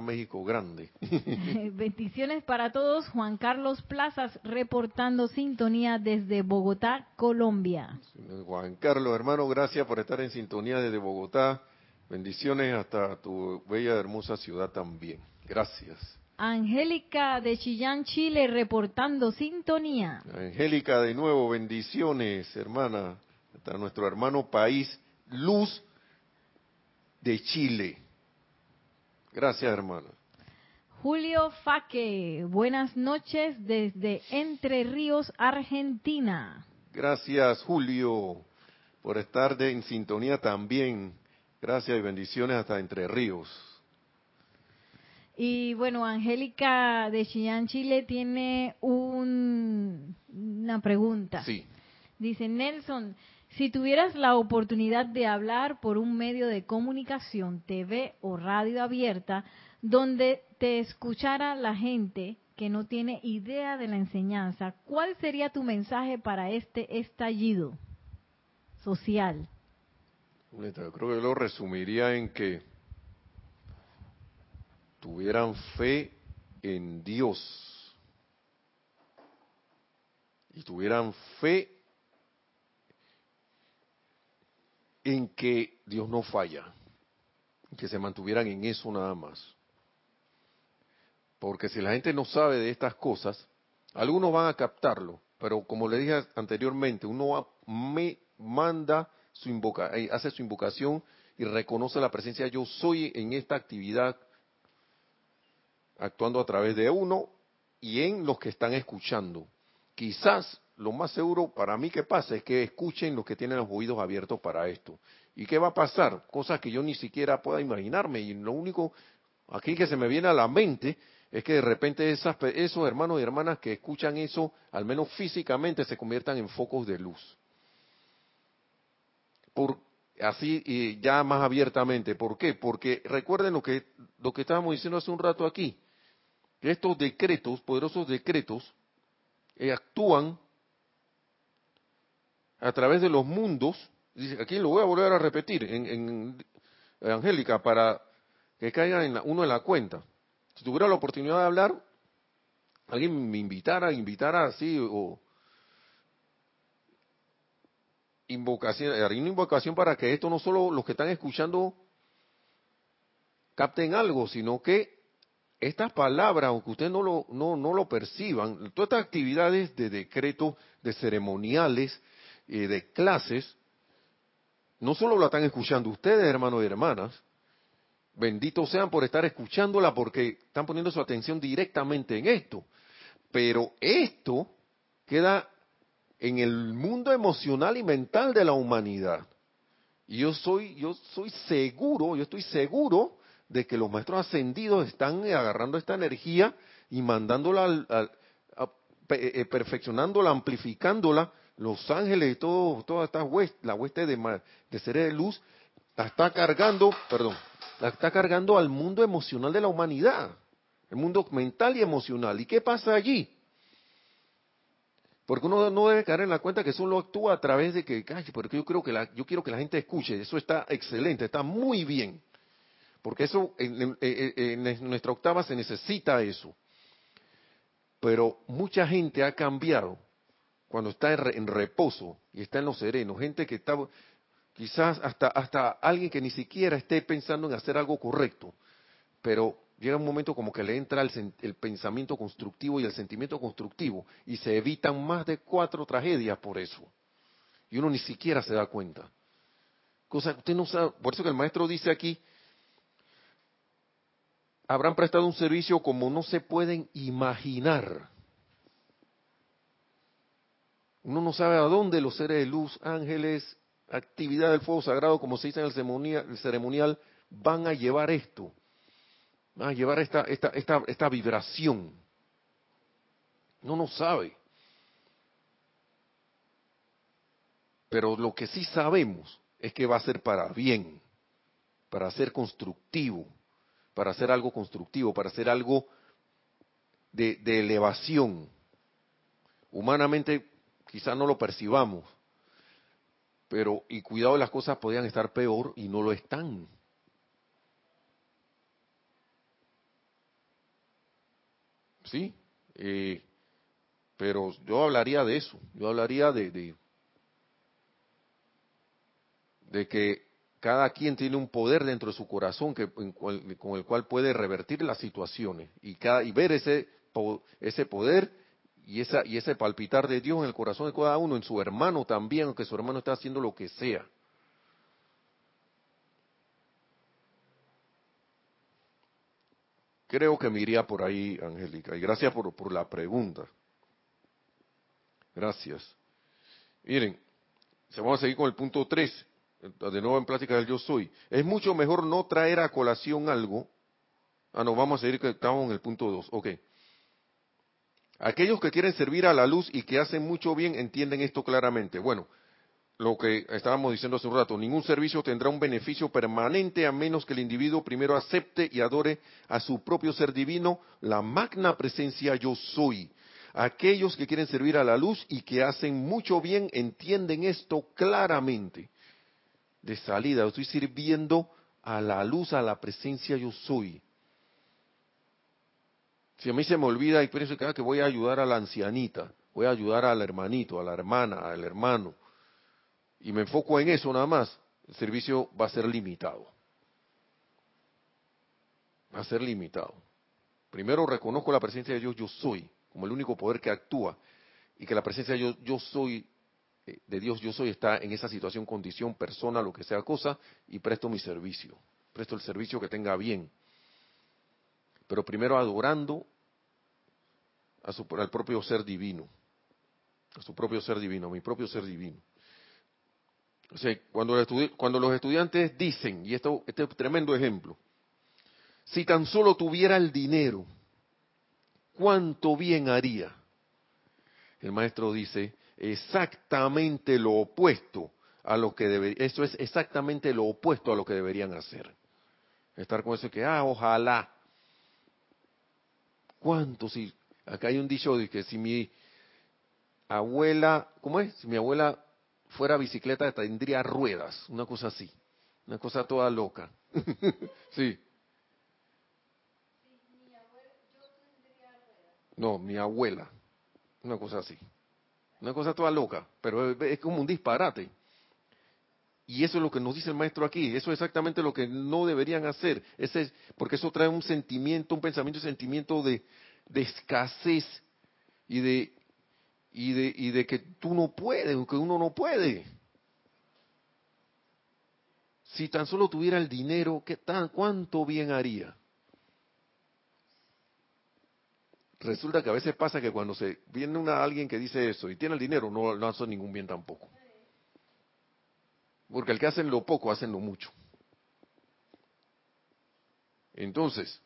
México grande. Bendiciones para todos. Juan Carlos Plazas reportando sintonía desde Bogotá, Colombia. Juan Carlos, hermano, gracias por estar en sintonía desde Bogotá. Bendiciones hasta tu bella, hermosa ciudad también. Gracias. Angélica de Chillán, Chile, reportando sintonía. Angélica, de nuevo, bendiciones, hermana, hasta nuestro hermano país, Luz de Chile. Gracias, hermana. Julio Faque, buenas noches desde Entre Ríos, Argentina. Gracias, Julio, por estar en sintonía también. Gracias y bendiciones hasta Entre Ríos. Y bueno, Angélica de Chillán, Chile, tiene una pregunta. Sí. Dice Nelson, si tuvieras la oportunidad de hablar por un medio de comunicación, TV o radio abierta, donde te escuchara la gente que no tiene idea de la enseñanza, ¿cuál sería tu mensaje para este estallido social? Yo creo que lo resumiría en que tuvieran fe en Dios y tuvieran fe en que Dios no falla, que se mantuvieran en eso nada más. Porque si la gente no sabe de estas cosas, algunos van a captarlo, pero como le dije anteriormente, uno me manda su invoca, eh, hace su invocación y reconoce la presencia yo soy en esta actividad actuando a través de uno y en los que están escuchando. Quizás lo más seguro para mí que pasa es que escuchen los que tienen los oídos abiertos para esto. ¿Y qué va a pasar? Cosas que yo ni siquiera pueda imaginarme. Y lo único aquí que se me viene a la mente es que de repente esas, esos hermanos y hermanas que escuchan eso, al menos físicamente, se conviertan en focos de luz. Por, así y ya más abiertamente. ¿Por qué? Porque recuerden lo que, lo que estábamos diciendo hace un rato aquí estos decretos, poderosos decretos, eh, actúan a través de los mundos Dice, aquí lo voy a volver a repetir en, en Angélica para que caiga en uno en la cuenta. Si tuviera la oportunidad de hablar, alguien me invitara, invitara así, o invocación, haría una invocación para que esto no solo los que están escuchando capten algo, sino que estas palabras, aunque ustedes no lo, no, no lo perciban, todas estas actividades de decreto, de ceremoniales, eh, de clases, no solo la están escuchando ustedes, hermanos y hermanas, benditos sean por estar escuchándola porque están poniendo su atención directamente en esto, pero esto queda en el mundo emocional y mental de la humanidad. Y yo soy, yo soy seguro, yo estoy seguro de que los maestros ascendidos están agarrando esta energía y mandándola, eh, eh, perfeccionándola, amplificándola. Los ángeles y todo, toda esta hueste, la hueste de, de de luz, la está cargando, perdón, la está cargando al mundo emocional de la humanidad, el mundo mental y emocional. ¿Y qué pasa allí? Porque uno no debe caer en la cuenta que solo actúa a través de que, porque yo creo que la, yo quiero que la gente escuche, eso está excelente, está muy bien. Porque eso, en, nuestra octava se necesita eso. Pero mucha gente ha cambiado cuando está en, reposo y está en lo sereno. Gente que está, quizás hasta, hasta alguien que ni siquiera esté pensando en hacer algo correcto. Pero llega un momento como que le entra el, el, pensamiento constructivo y el sentimiento constructivo y se evitan más de cuatro tragedias por eso. Y uno ni siquiera se da cuenta. Cosa usted no sabe, por eso que el maestro dice aquí, habrán prestado un servicio como no se pueden imaginar. Uno no sabe a dónde los seres de luz, ángeles, actividad del fuego sagrado, como se dice en el ceremonial, van a llevar esto, van a llevar esta, esta, esta, esta vibración. No sabe. Pero lo que sí sabemos es que va a ser para bien, para ser constructivo, para hacer algo constructivo, para hacer algo de, elevación. Humanamente quizás no lo percibamos, pero y cuidado las cosas podrían estar peor y no lo están. Sí, eh, pero yo hablaría de eso, yo hablaría de, de, que cada quien tiene un poder dentro de su corazón que, con el cual puede revertir las situaciones y, cada, y ver ese, ese poder y, esa, y ese palpitar de Dios en el corazón de cada uno, en su hermano también, aunque su hermano esté haciendo lo que sea. Creo que me iría por ahí, Angélica, y gracias por, la pregunta. Gracias. Miren, vamos a seguir con el punto 3 de nuevo en plática del yo soy, es mucho mejor no traer a colación algo. Ah, no, vamos a seguir que estamos en el punto 2. Ok. Aquellos que quieren servir a la luz y que hacen mucho bien entienden esto claramente. Bueno, lo que estábamos diciendo hace un rato, ningún servicio tendrá un beneficio permanente a menos que el individuo primero acepte y adore a su propio ser divino, la magna presencia yo soy. Aquellos que quieren servir a la luz y que hacen mucho bien entienden esto claramente de salida, estoy sirviendo a la luz, a la presencia yo soy. Si a mí se me olvida y pienso que, voy a ayudar a la ancianita, voy a ayudar al hermanito, a la hermana, al hermano, y me enfoco en eso nada más, el servicio va a ser limitado. Va a ser limitado. Primero reconozco la presencia de Dios, yo soy, como el único poder que actúa, y que la presencia de Dios, yo soy eh, de Dios yo soy está en esa situación, condición, persona, lo que sea cosa, y presto mi servicio. Presto el servicio que tenga bien. Pero primero adorando a su, al propio ser divino. A su propio ser divino, a mi propio ser divino. O sea, cuando, cuando los estudiantes dicen, y esto, este es un tremendo ejemplo, si tan solo tuviera el dinero, ¿cuánto bien haría? El maestro dice, exactamente lo opuesto a lo que debería, eso es exactamente lo opuesto a lo que deberían hacer. Estar con eso que, ah, ojalá. ¿Cuánto? Si, acá hay un dicho de que si mi abuela, ¿cómo es? Si mi abuela fuera bicicleta tendría ruedas, una cosa así, una cosa toda loca. sí. No, mi abuela, una cosa así, una cosa toda loca, pero es como un disparate. Y eso es lo que nos dice el maestro aquí, eso es exactamente lo que no deberían hacer, ese, porque eso trae un sentimiento, un pensamiento y sentimiento de, de escasez y de, y, de, y de que tú no puedes, que uno no puede. Si tan solo tuviera el dinero, ¿qué tan, ¿cuánto bien haría? Resulta que a veces pasa que cuando se viene una, alguien que dice eso y tiene el dinero, no, no hace ningún bien tampoco. Porque el que hacen lo poco, hacen lo mucho. Entonces,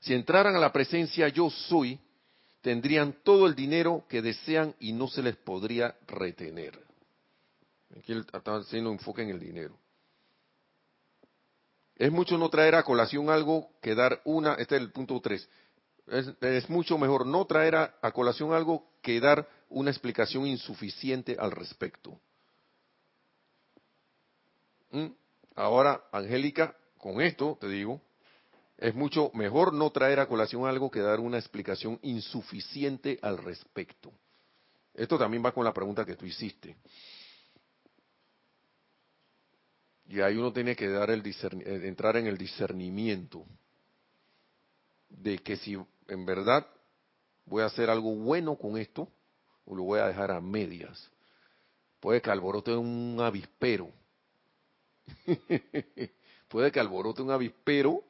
si entraran a la presencia yo soy, tendrían todo el dinero que desean y no se les podría retener. Aquí está haciendo enfoque en el dinero. Es mucho no traer a colación algo que dar una, este es el punto 3, es, mucho mejor no traer a colación algo que dar una explicación insuficiente al respecto. ¿Mm? Ahora, Angélica, con esto te digo, es mucho mejor no traer a colación algo que dar una explicación insuficiente al respecto. Esto también va con la pregunta que tú hiciste. Y ahí uno tiene que dar el eh, entrar en el discernimiento de que si en verdad voy a hacer algo bueno con esto o lo voy a dejar a medias. Puede que alborote un avispero Puede que alborote un avispero,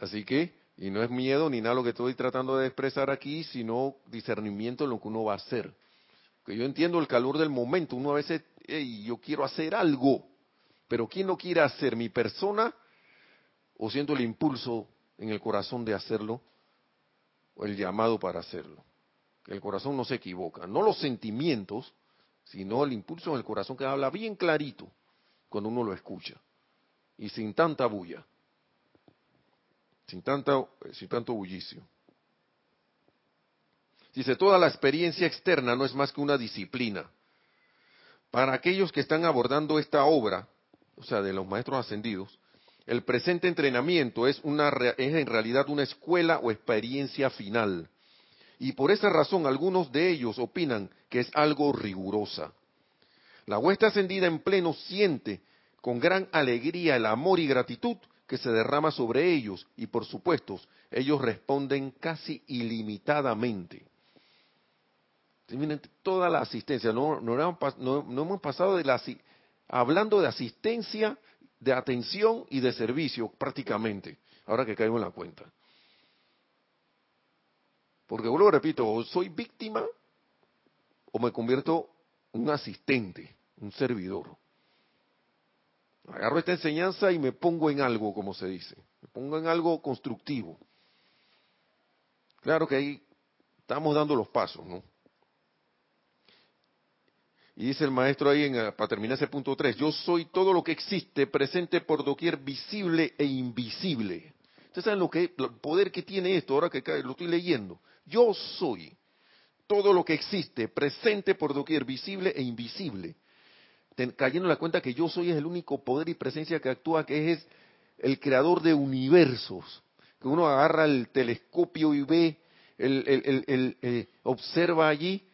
así que, y no es miedo ni nada lo que estoy tratando de expresar aquí, sino discernimiento en lo que uno va a hacer. Que yo entiendo el calor del momento, uno a veces, hey, yo quiero hacer algo, pero ¿quién no quiere hacer? ¿Mi persona? ¿O siento el impulso en el corazón de hacerlo? ¿O el llamado para hacerlo? El corazón no se equivoca, no los sentimientos, sino el impulso en el corazón que habla bien clarito cuando uno lo escucha. Y sin tanta bulla. Sin, tanta, sin tanto bullicio. Dice, toda la experiencia externa no es más que una disciplina. Para aquellos que están abordando esta obra, o sea, de los maestros ascendidos, el presente entrenamiento es, una, es en realidad una escuela o experiencia final. Y por esa razón algunos de ellos opinan que es algo rigurosa. La huesta ascendida en pleno siente con gran alegría el amor y gratitud que se derrama sobre ellos y por supuesto ellos responden casi ilimitadamente. toda la asistencia, no, hemos pasado de la, hablando de asistencia, de atención y de servicio prácticamente, ahora que caigo en la cuenta. Porque vuelvo repito, o soy víctima o me convierto un asistente, un servidor. Agarro esta enseñanza y me pongo en algo, como se dice. Me pongo en algo constructivo. Claro que ahí estamos dando los pasos, ¿no? Y dice el maestro ahí, en, para terminar ese punto 3, yo soy todo lo que existe, presente por doquier, visible e invisible. Ustedes saben lo que, el poder que tiene esto, ahora que lo estoy leyendo. Yo soy todo lo que existe, presente por doquier, visible e invisible. cayendo en la cuenta que yo soy es el único poder y presencia que actúa, que es el creador de universos. Que uno agarra el telescopio y ve, el, eh, observa allí,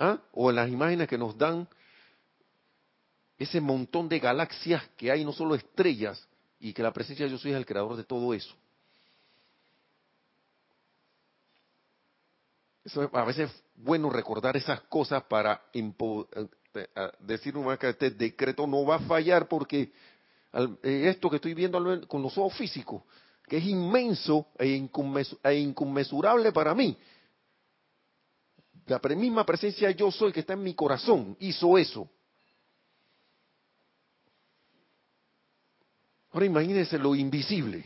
¿ah? o en las imágenes que nos dan, ese montón de galaxias que hay, no solo estrellas, y que la presencia de yo soy es el creador de todo eso. A veces es bueno recordar esas cosas para eh, decir que este decreto no va a fallar porque eh, esto que estoy viendo con los ojos físicos, que es inmenso e, e inconmensurable para mí, la misma presencia yo soy que está en mi corazón hizo eso. Ahora imagínense lo invisible.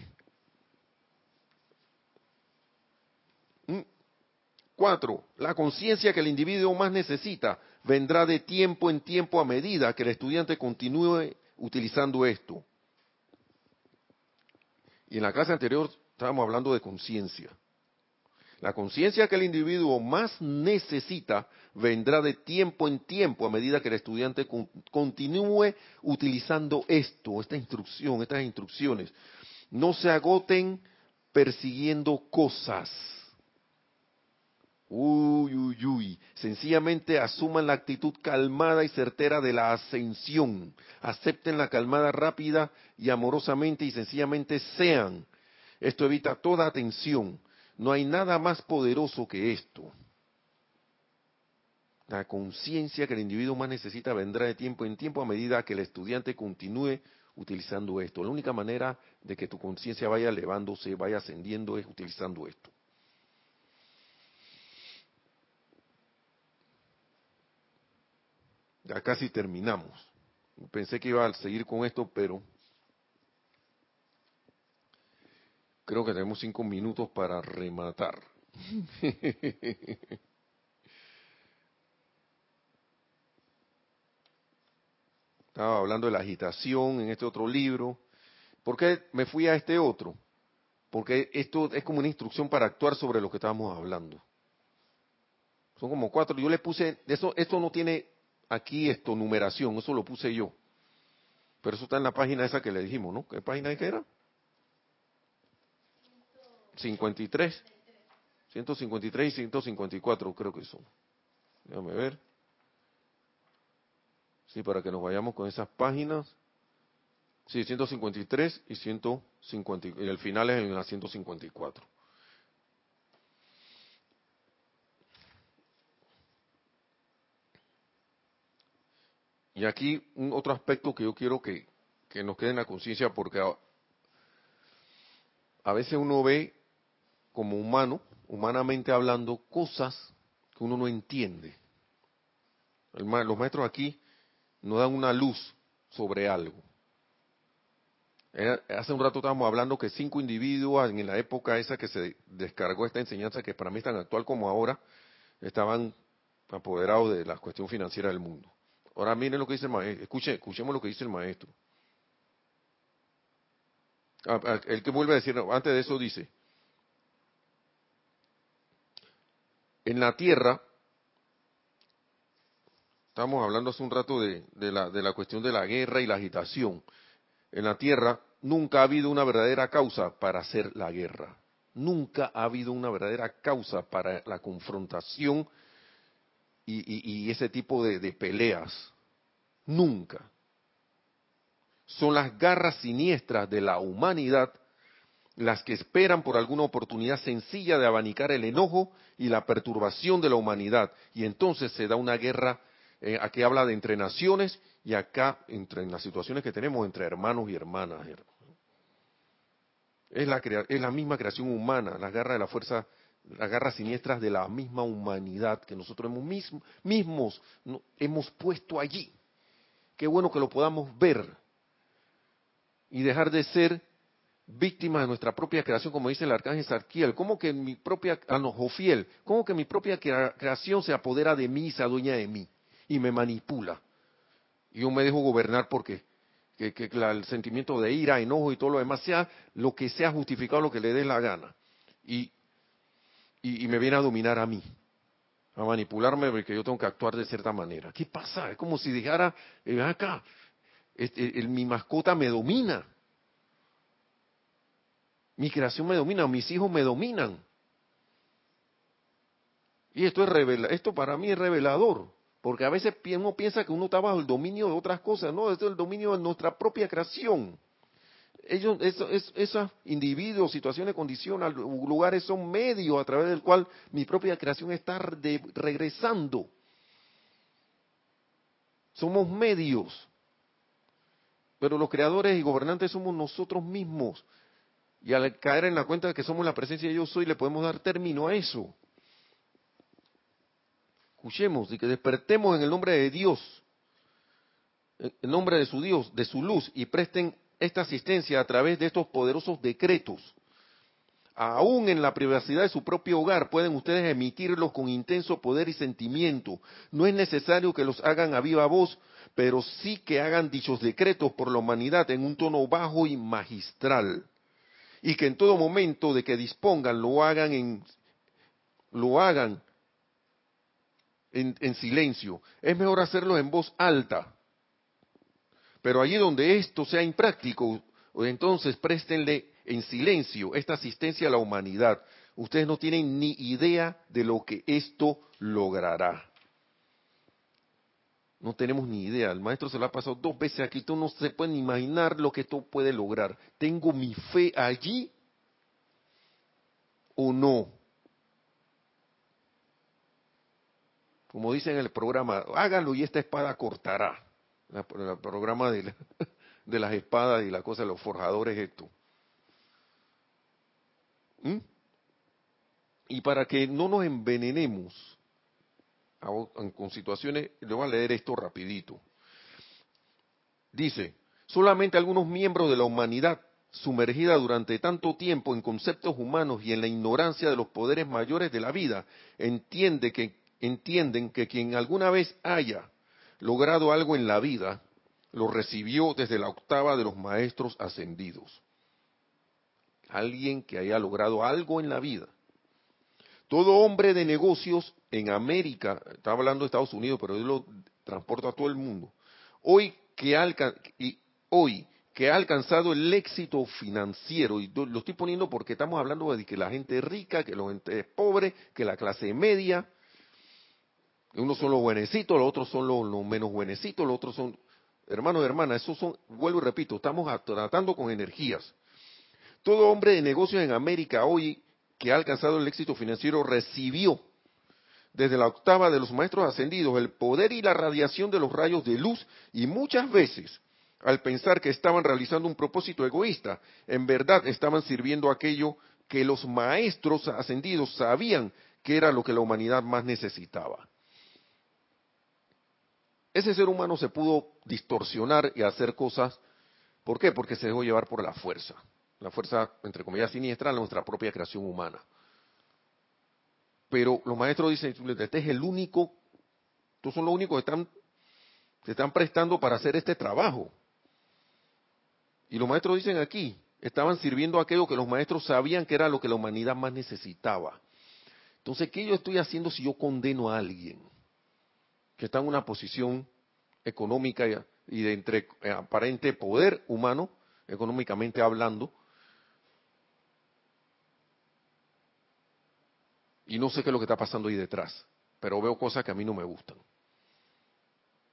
Cuatro, la conciencia que el individuo más necesita vendrá de tiempo en tiempo a medida que el estudiante continúe utilizando esto. Y en la clase anterior estábamos hablando de conciencia. La conciencia que el individuo más necesita vendrá de tiempo en tiempo a medida que el estudiante continúe utilizando esto, esta instrucción, estas instrucciones. No se agoten persiguiendo cosas. Uy, uy, uy. Sencillamente asuman la actitud calmada y certera de la ascensión. Acepten la calmada rápida y amorosamente y sencillamente sean. Esto evita toda atención. No hay nada más poderoso que esto. La conciencia que el individuo más necesita vendrá de tiempo en tiempo a medida que el estudiante continúe utilizando esto. La única manera de que tu conciencia vaya elevándose, vaya ascendiendo, es utilizando esto. Ya casi terminamos. Pensé que iba a seguir con esto, pero creo que tenemos cinco minutos para rematar. Estaba hablando de la agitación en este otro libro. ¿Por qué me fui a este otro? Porque esto es como una instrucción para actuar sobre lo que estábamos hablando. Son como cuatro. Yo le puse, eso, esto no tiene aquí esto, numeración, eso lo puse yo. Pero eso está en la página esa que le dijimos, ¿no? ¿Qué página es que era? 53. 153 y 154 creo que son. Déjame ver. Sí, para que nos vayamos con esas páginas. Sí, 153 y 150, y el final es en la 154. Y aquí un otro aspecto que yo quiero que, que nos quede en la conciencia, porque a, veces uno ve como humano, humanamente hablando, cosas que uno no entiende. Los maestros aquí nos dan una luz sobre algo. Hace un rato estábamos hablando que cinco individuos en la época esa que se descargó esta enseñanza, que para mí es tan actual como ahora, estaban apoderados de la cuestión financiera del mundo. Ahora miren lo que dice el maestro, Escuche, escuchemos lo que dice el maestro. Ah, ah, el que vuelve a decir, antes de eso dice, en la tierra Estamos hablando hace un rato de, la, de la cuestión de la guerra y la agitación. En la tierra nunca ha habido una verdadera causa para hacer la guerra. Nunca ha habido una verdadera causa para la confrontación y, ese tipo de, peleas. Nunca. Son las garras siniestras de la humanidad las que esperan por alguna oportunidad sencilla de abanicar el enojo y la perturbación de la humanidad. Y entonces se da una guerra eh, aquí habla de entre naciones y acá entre en las situaciones que tenemos entre hermanos y hermanas. Es la, es la misma creación humana, las garras de la fuerza, las garras siniestras de la misma humanidad que nosotros hemos mismos hemos puesto allí. Qué bueno que lo podamos ver y dejar de ser víctimas de nuestra propia creación, como dice el arcángel Sarkiel. ¿Cómo que mi propia, ah, no, cómo que mi propia creación se apodera de mí y se adueña de mí? y me manipula. Y yo me dejo gobernar porque que, el sentimiento de ira, enojo y todo lo demás sea lo que sea justificado, lo que le dé la gana. Y, y, me viene a dominar a mí, a manipularme porque yo tengo que actuar de cierta manera. ¿Qué pasa? Es como si dijera, eh, acá, este, mi mascota me domina. Mi creación me domina, mis hijos me dominan. Y esto es esto para mí es revelador. Porque a veces uno piensa que uno está bajo el dominio de otras cosas, no, esto es el dominio de nuestra propia creación. Ellos, esos, individuos, situaciones, condiciones, lugares son medios a través del cual mi propia creación está regresando. Somos medios. Pero los creadores y gobernantes somos nosotros mismos. Y al caer en la cuenta de que somos la presencia de yo soy, le podemos dar término a eso escuchemos y que despertemos en el nombre de Dios, en nombre de su Dios, de su luz, y presten esta asistencia a través de estos poderosos decretos. Aún en la privacidad de su propio hogar pueden ustedes emitirlos con intenso poder y sentimiento. No es necesario que los hagan a viva voz, pero sí que hagan dichos decretos por la humanidad en un tono bajo y magistral. Y que en todo momento de que dispongan lo hagan en lo hagan en, silencio. Es mejor hacerlo en voz alta. Pero allí donde esto sea impráctico, entonces préstenle en silencio esta asistencia a la humanidad. Ustedes no tienen ni idea de lo que esto logrará. No tenemos ni idea. El maestro se lo ha pasado dos veces aquí. Tú no se pueden imaginar lo que esto puede lograr. ¿Tengo mi fe allí o no? Como dice en el programa, hágalo y esta espada cortará. El programa de, de las espadas y la cosa de los forjadores esto. ¿Mm? Y para que no nos envenenemos con situaciones, le voy a leer esto rapidito. Dice, solamente algunos miembros de la humanidad sumergida durante tanto tiempo en conceptos humanos y en la ignorancia de los poderes mayores de la vida, entiende que, entienden que quien alguna vez haya logrado algo en la vida, lo recibió desde la octava de los maestros ascendidos. Alguien que haya logrado algo en la vida. Todo hombre de negocios en América, estaba hablando de Estados Unidos, pero él lo transporta a todo el mundo, hoy que ha, y hoy que ha alcanzado el éxito financiero, y lo estoy poniendo porque estamos hablando de que la gente rica, que la gente es pobre, que la clase media, unos son los buenecitos, los otros son los, menos buenecitos, los otros son hermanos y hermanas, esos son, vuelvo y repito, estamos tratando con energías. Todo hombre de negocios en América hoy que ha alcanzado el éxito financiero recibió desde la octava de los maestros ascendidos el poder y la radiación de los rayos de luz y muchas veces al pensar que estaban realizando un propósito egoísta, en verdad estaban sirviendo aquello que los maestros ascendidos sabían que era lo que la humanidad más necesitaba ese ser humano se pudo distorsionar y hacer cosas. ¿Por qué? Porque se dejó llevar por la fuerza. La fuerza, entre comillas, siniestra, nuestra propia creación humana. Pero los maestros dicen, este es el único, estos son los únicos que están, se están prestando para hacer este trabajo. Y los maestros dicen aquí, estaban sirviendo aquello que los maestros sabían que era lo que la humanidad más necesitaba. Entonces, ¿qué yo estoy haciendo si yo condeno a alguien? Que está en una posición económica y de entre eh, aparente poder humano, económicamente hablando, y no sé qué es lo que está pasando ahí detrás, pero veo cosas que a mí no me gustan.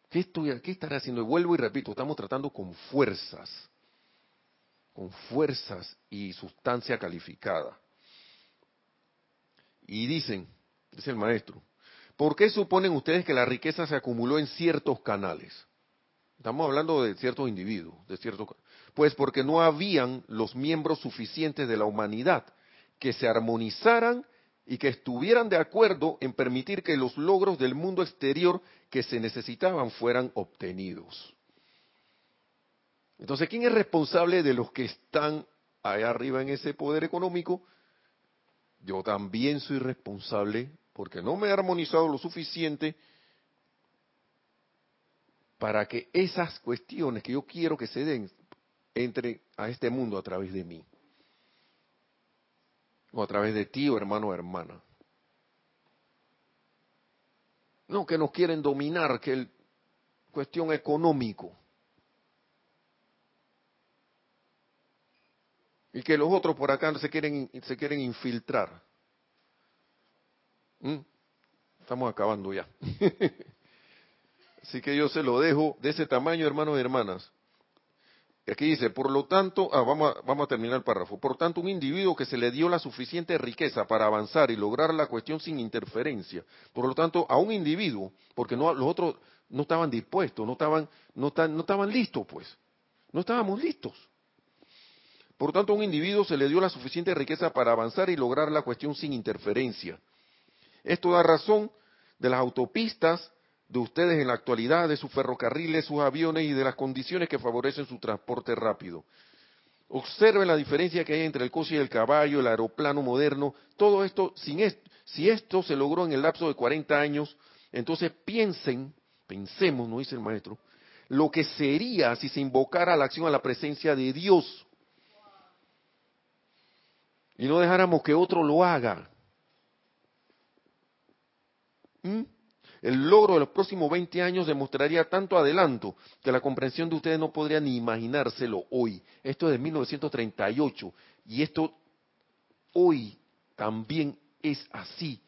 ¿Qué, estoy, qué estaré haciendo? Y vuelvo y repito, estamos tratando con fuerzas, con fuerzas y sustancia calificada. Y dicen, dice el maestro, ¿Por qué suponen ustedes que la riqueza se acumuló en ciertos canales? Estamos hablando de ciertos individuos, de ciertos, pues porque no habían los miembros suficientes de la humanidad que se armonizaran y que estuvieran de acuerdo en permitir que los logros del mundo exterior que se necesitaban fueran obtenidos. Entonces, ¿quién es responsable de los que están allá arriba en ese poder económico? Yo también soy responsable porque no me he armonizado lo suficiente para que esas cuestiones que yo quiero que se den entre a este mundo a través de mí. O a través de ti, o hermano o hermana. No, que nos quieren dominar, que el cuestión económico. Y que los otros por acá se quieren, se quieren infiltrar. Mm. Estamos acabando ya. Así que yo se lo dejo de ese tamaño, hermanos y hermanas. Aquí dice, por lo tanto, ah, vamos, a, terminar el párrafo. Por tanto, un individuo que se le dio la suficiente riqueza para avanzar y lograr la cuestión sin interferencia. Por lo tanto, a un individuo, porque no, los otros no estaban dispuestos, no estaban, no, no estaban listos, pues. No estábamos listos. Por tanto, a un individuo se le dio la suficiente riqueza para avanzar y lograr la cuestión sin interferencia. Esto da razón de las autopistas de ustedes en la actualidad, de sus ferrocarriles, sus aviones y de las condiciones que favorecen su transporte rápido. Observen la diferencia que hay entre el coche y el caballo, el aeroplano moderno, todo esto, sin esto, si esto se logró en el lapso de 40 años, entonces piensen, pensemos, no dice el maestro, lo que sería si se invocara la acción a la presencia de Dios y no dejáramos que otro lo haga. ¿Mm? El logro de los próximos 20 años demostraría tanto adelanto que la comprensión de ustedes no podría ni imaginárselo hoy. Esto es de 1938 y esto hoy también es así.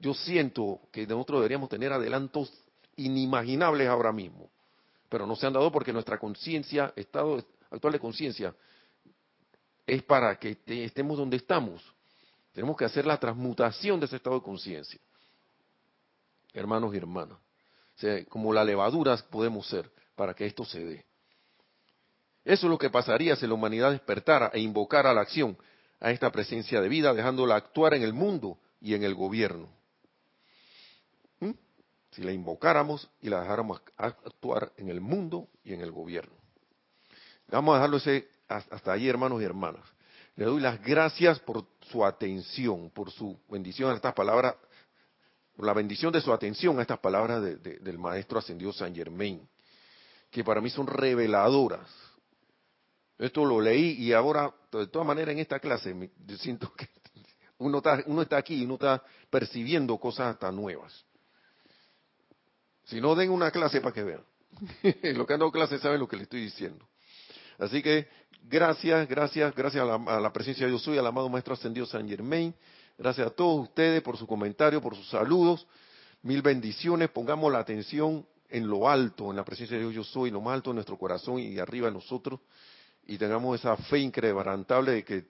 Yo siento que nosotros deberíamos tener adelantos inimaginables ahora mismo, pero no se han dado porque nuestra conciencia, estado actual de conciencia, es para que estemos donde estamos. Tenemos que hacer la transmutación de ese estado de conciencia hermanos y hermanas. como la levadura podemos ser para que esto se dé. Eso es lo que pasaría si la humanidad despertara e invocara la acción a esta presencia de vida, dejándola actuar en el mundo y en el gobierno. ¿Mm? Si la invocáramos y la dejáramos actuar en el mundo y en el gobierno. Vamos a dejarlo ese hasta ahí, hermanos y hermanas. Le doy las gracias por su atención, por su bendición a estas palabras por la bendición de su atención a estas palabras del maestro ascendido San Germain, que para mí son reveladoras. Esto lo leí y ahora, de todas maneras, en esta clase, yo siento que uno está, uno está aquí y uno está percibiendo cosas hasta nuevas. Si no, den una clase para que vean. Los que han dado clase saben lo que le estoy diciendo. Así que gracias, gracias, gracias a la, a la presencia de Dios soy, al amado Maestro Ascendido San Germain. Gracias a todos ustedes por su comentario, por sus saludos. Mil bendiciones. Pongamos la atención en lo alto, en la presencia de Dios yo soy, lo más alto de nuestro corazón y arriba de nosotros. Y tengamos esa fe increbrantable de que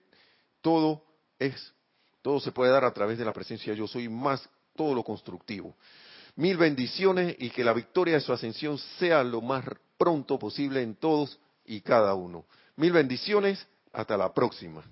todo es, todo se puede dar a través de la presencia de yo soy, más todo lo constructivo. Mil bendiciones y que la victoria de su ascensión sea lo más pronto posible en todos y cada uno. Mil bendiciones. Hasta la próxima.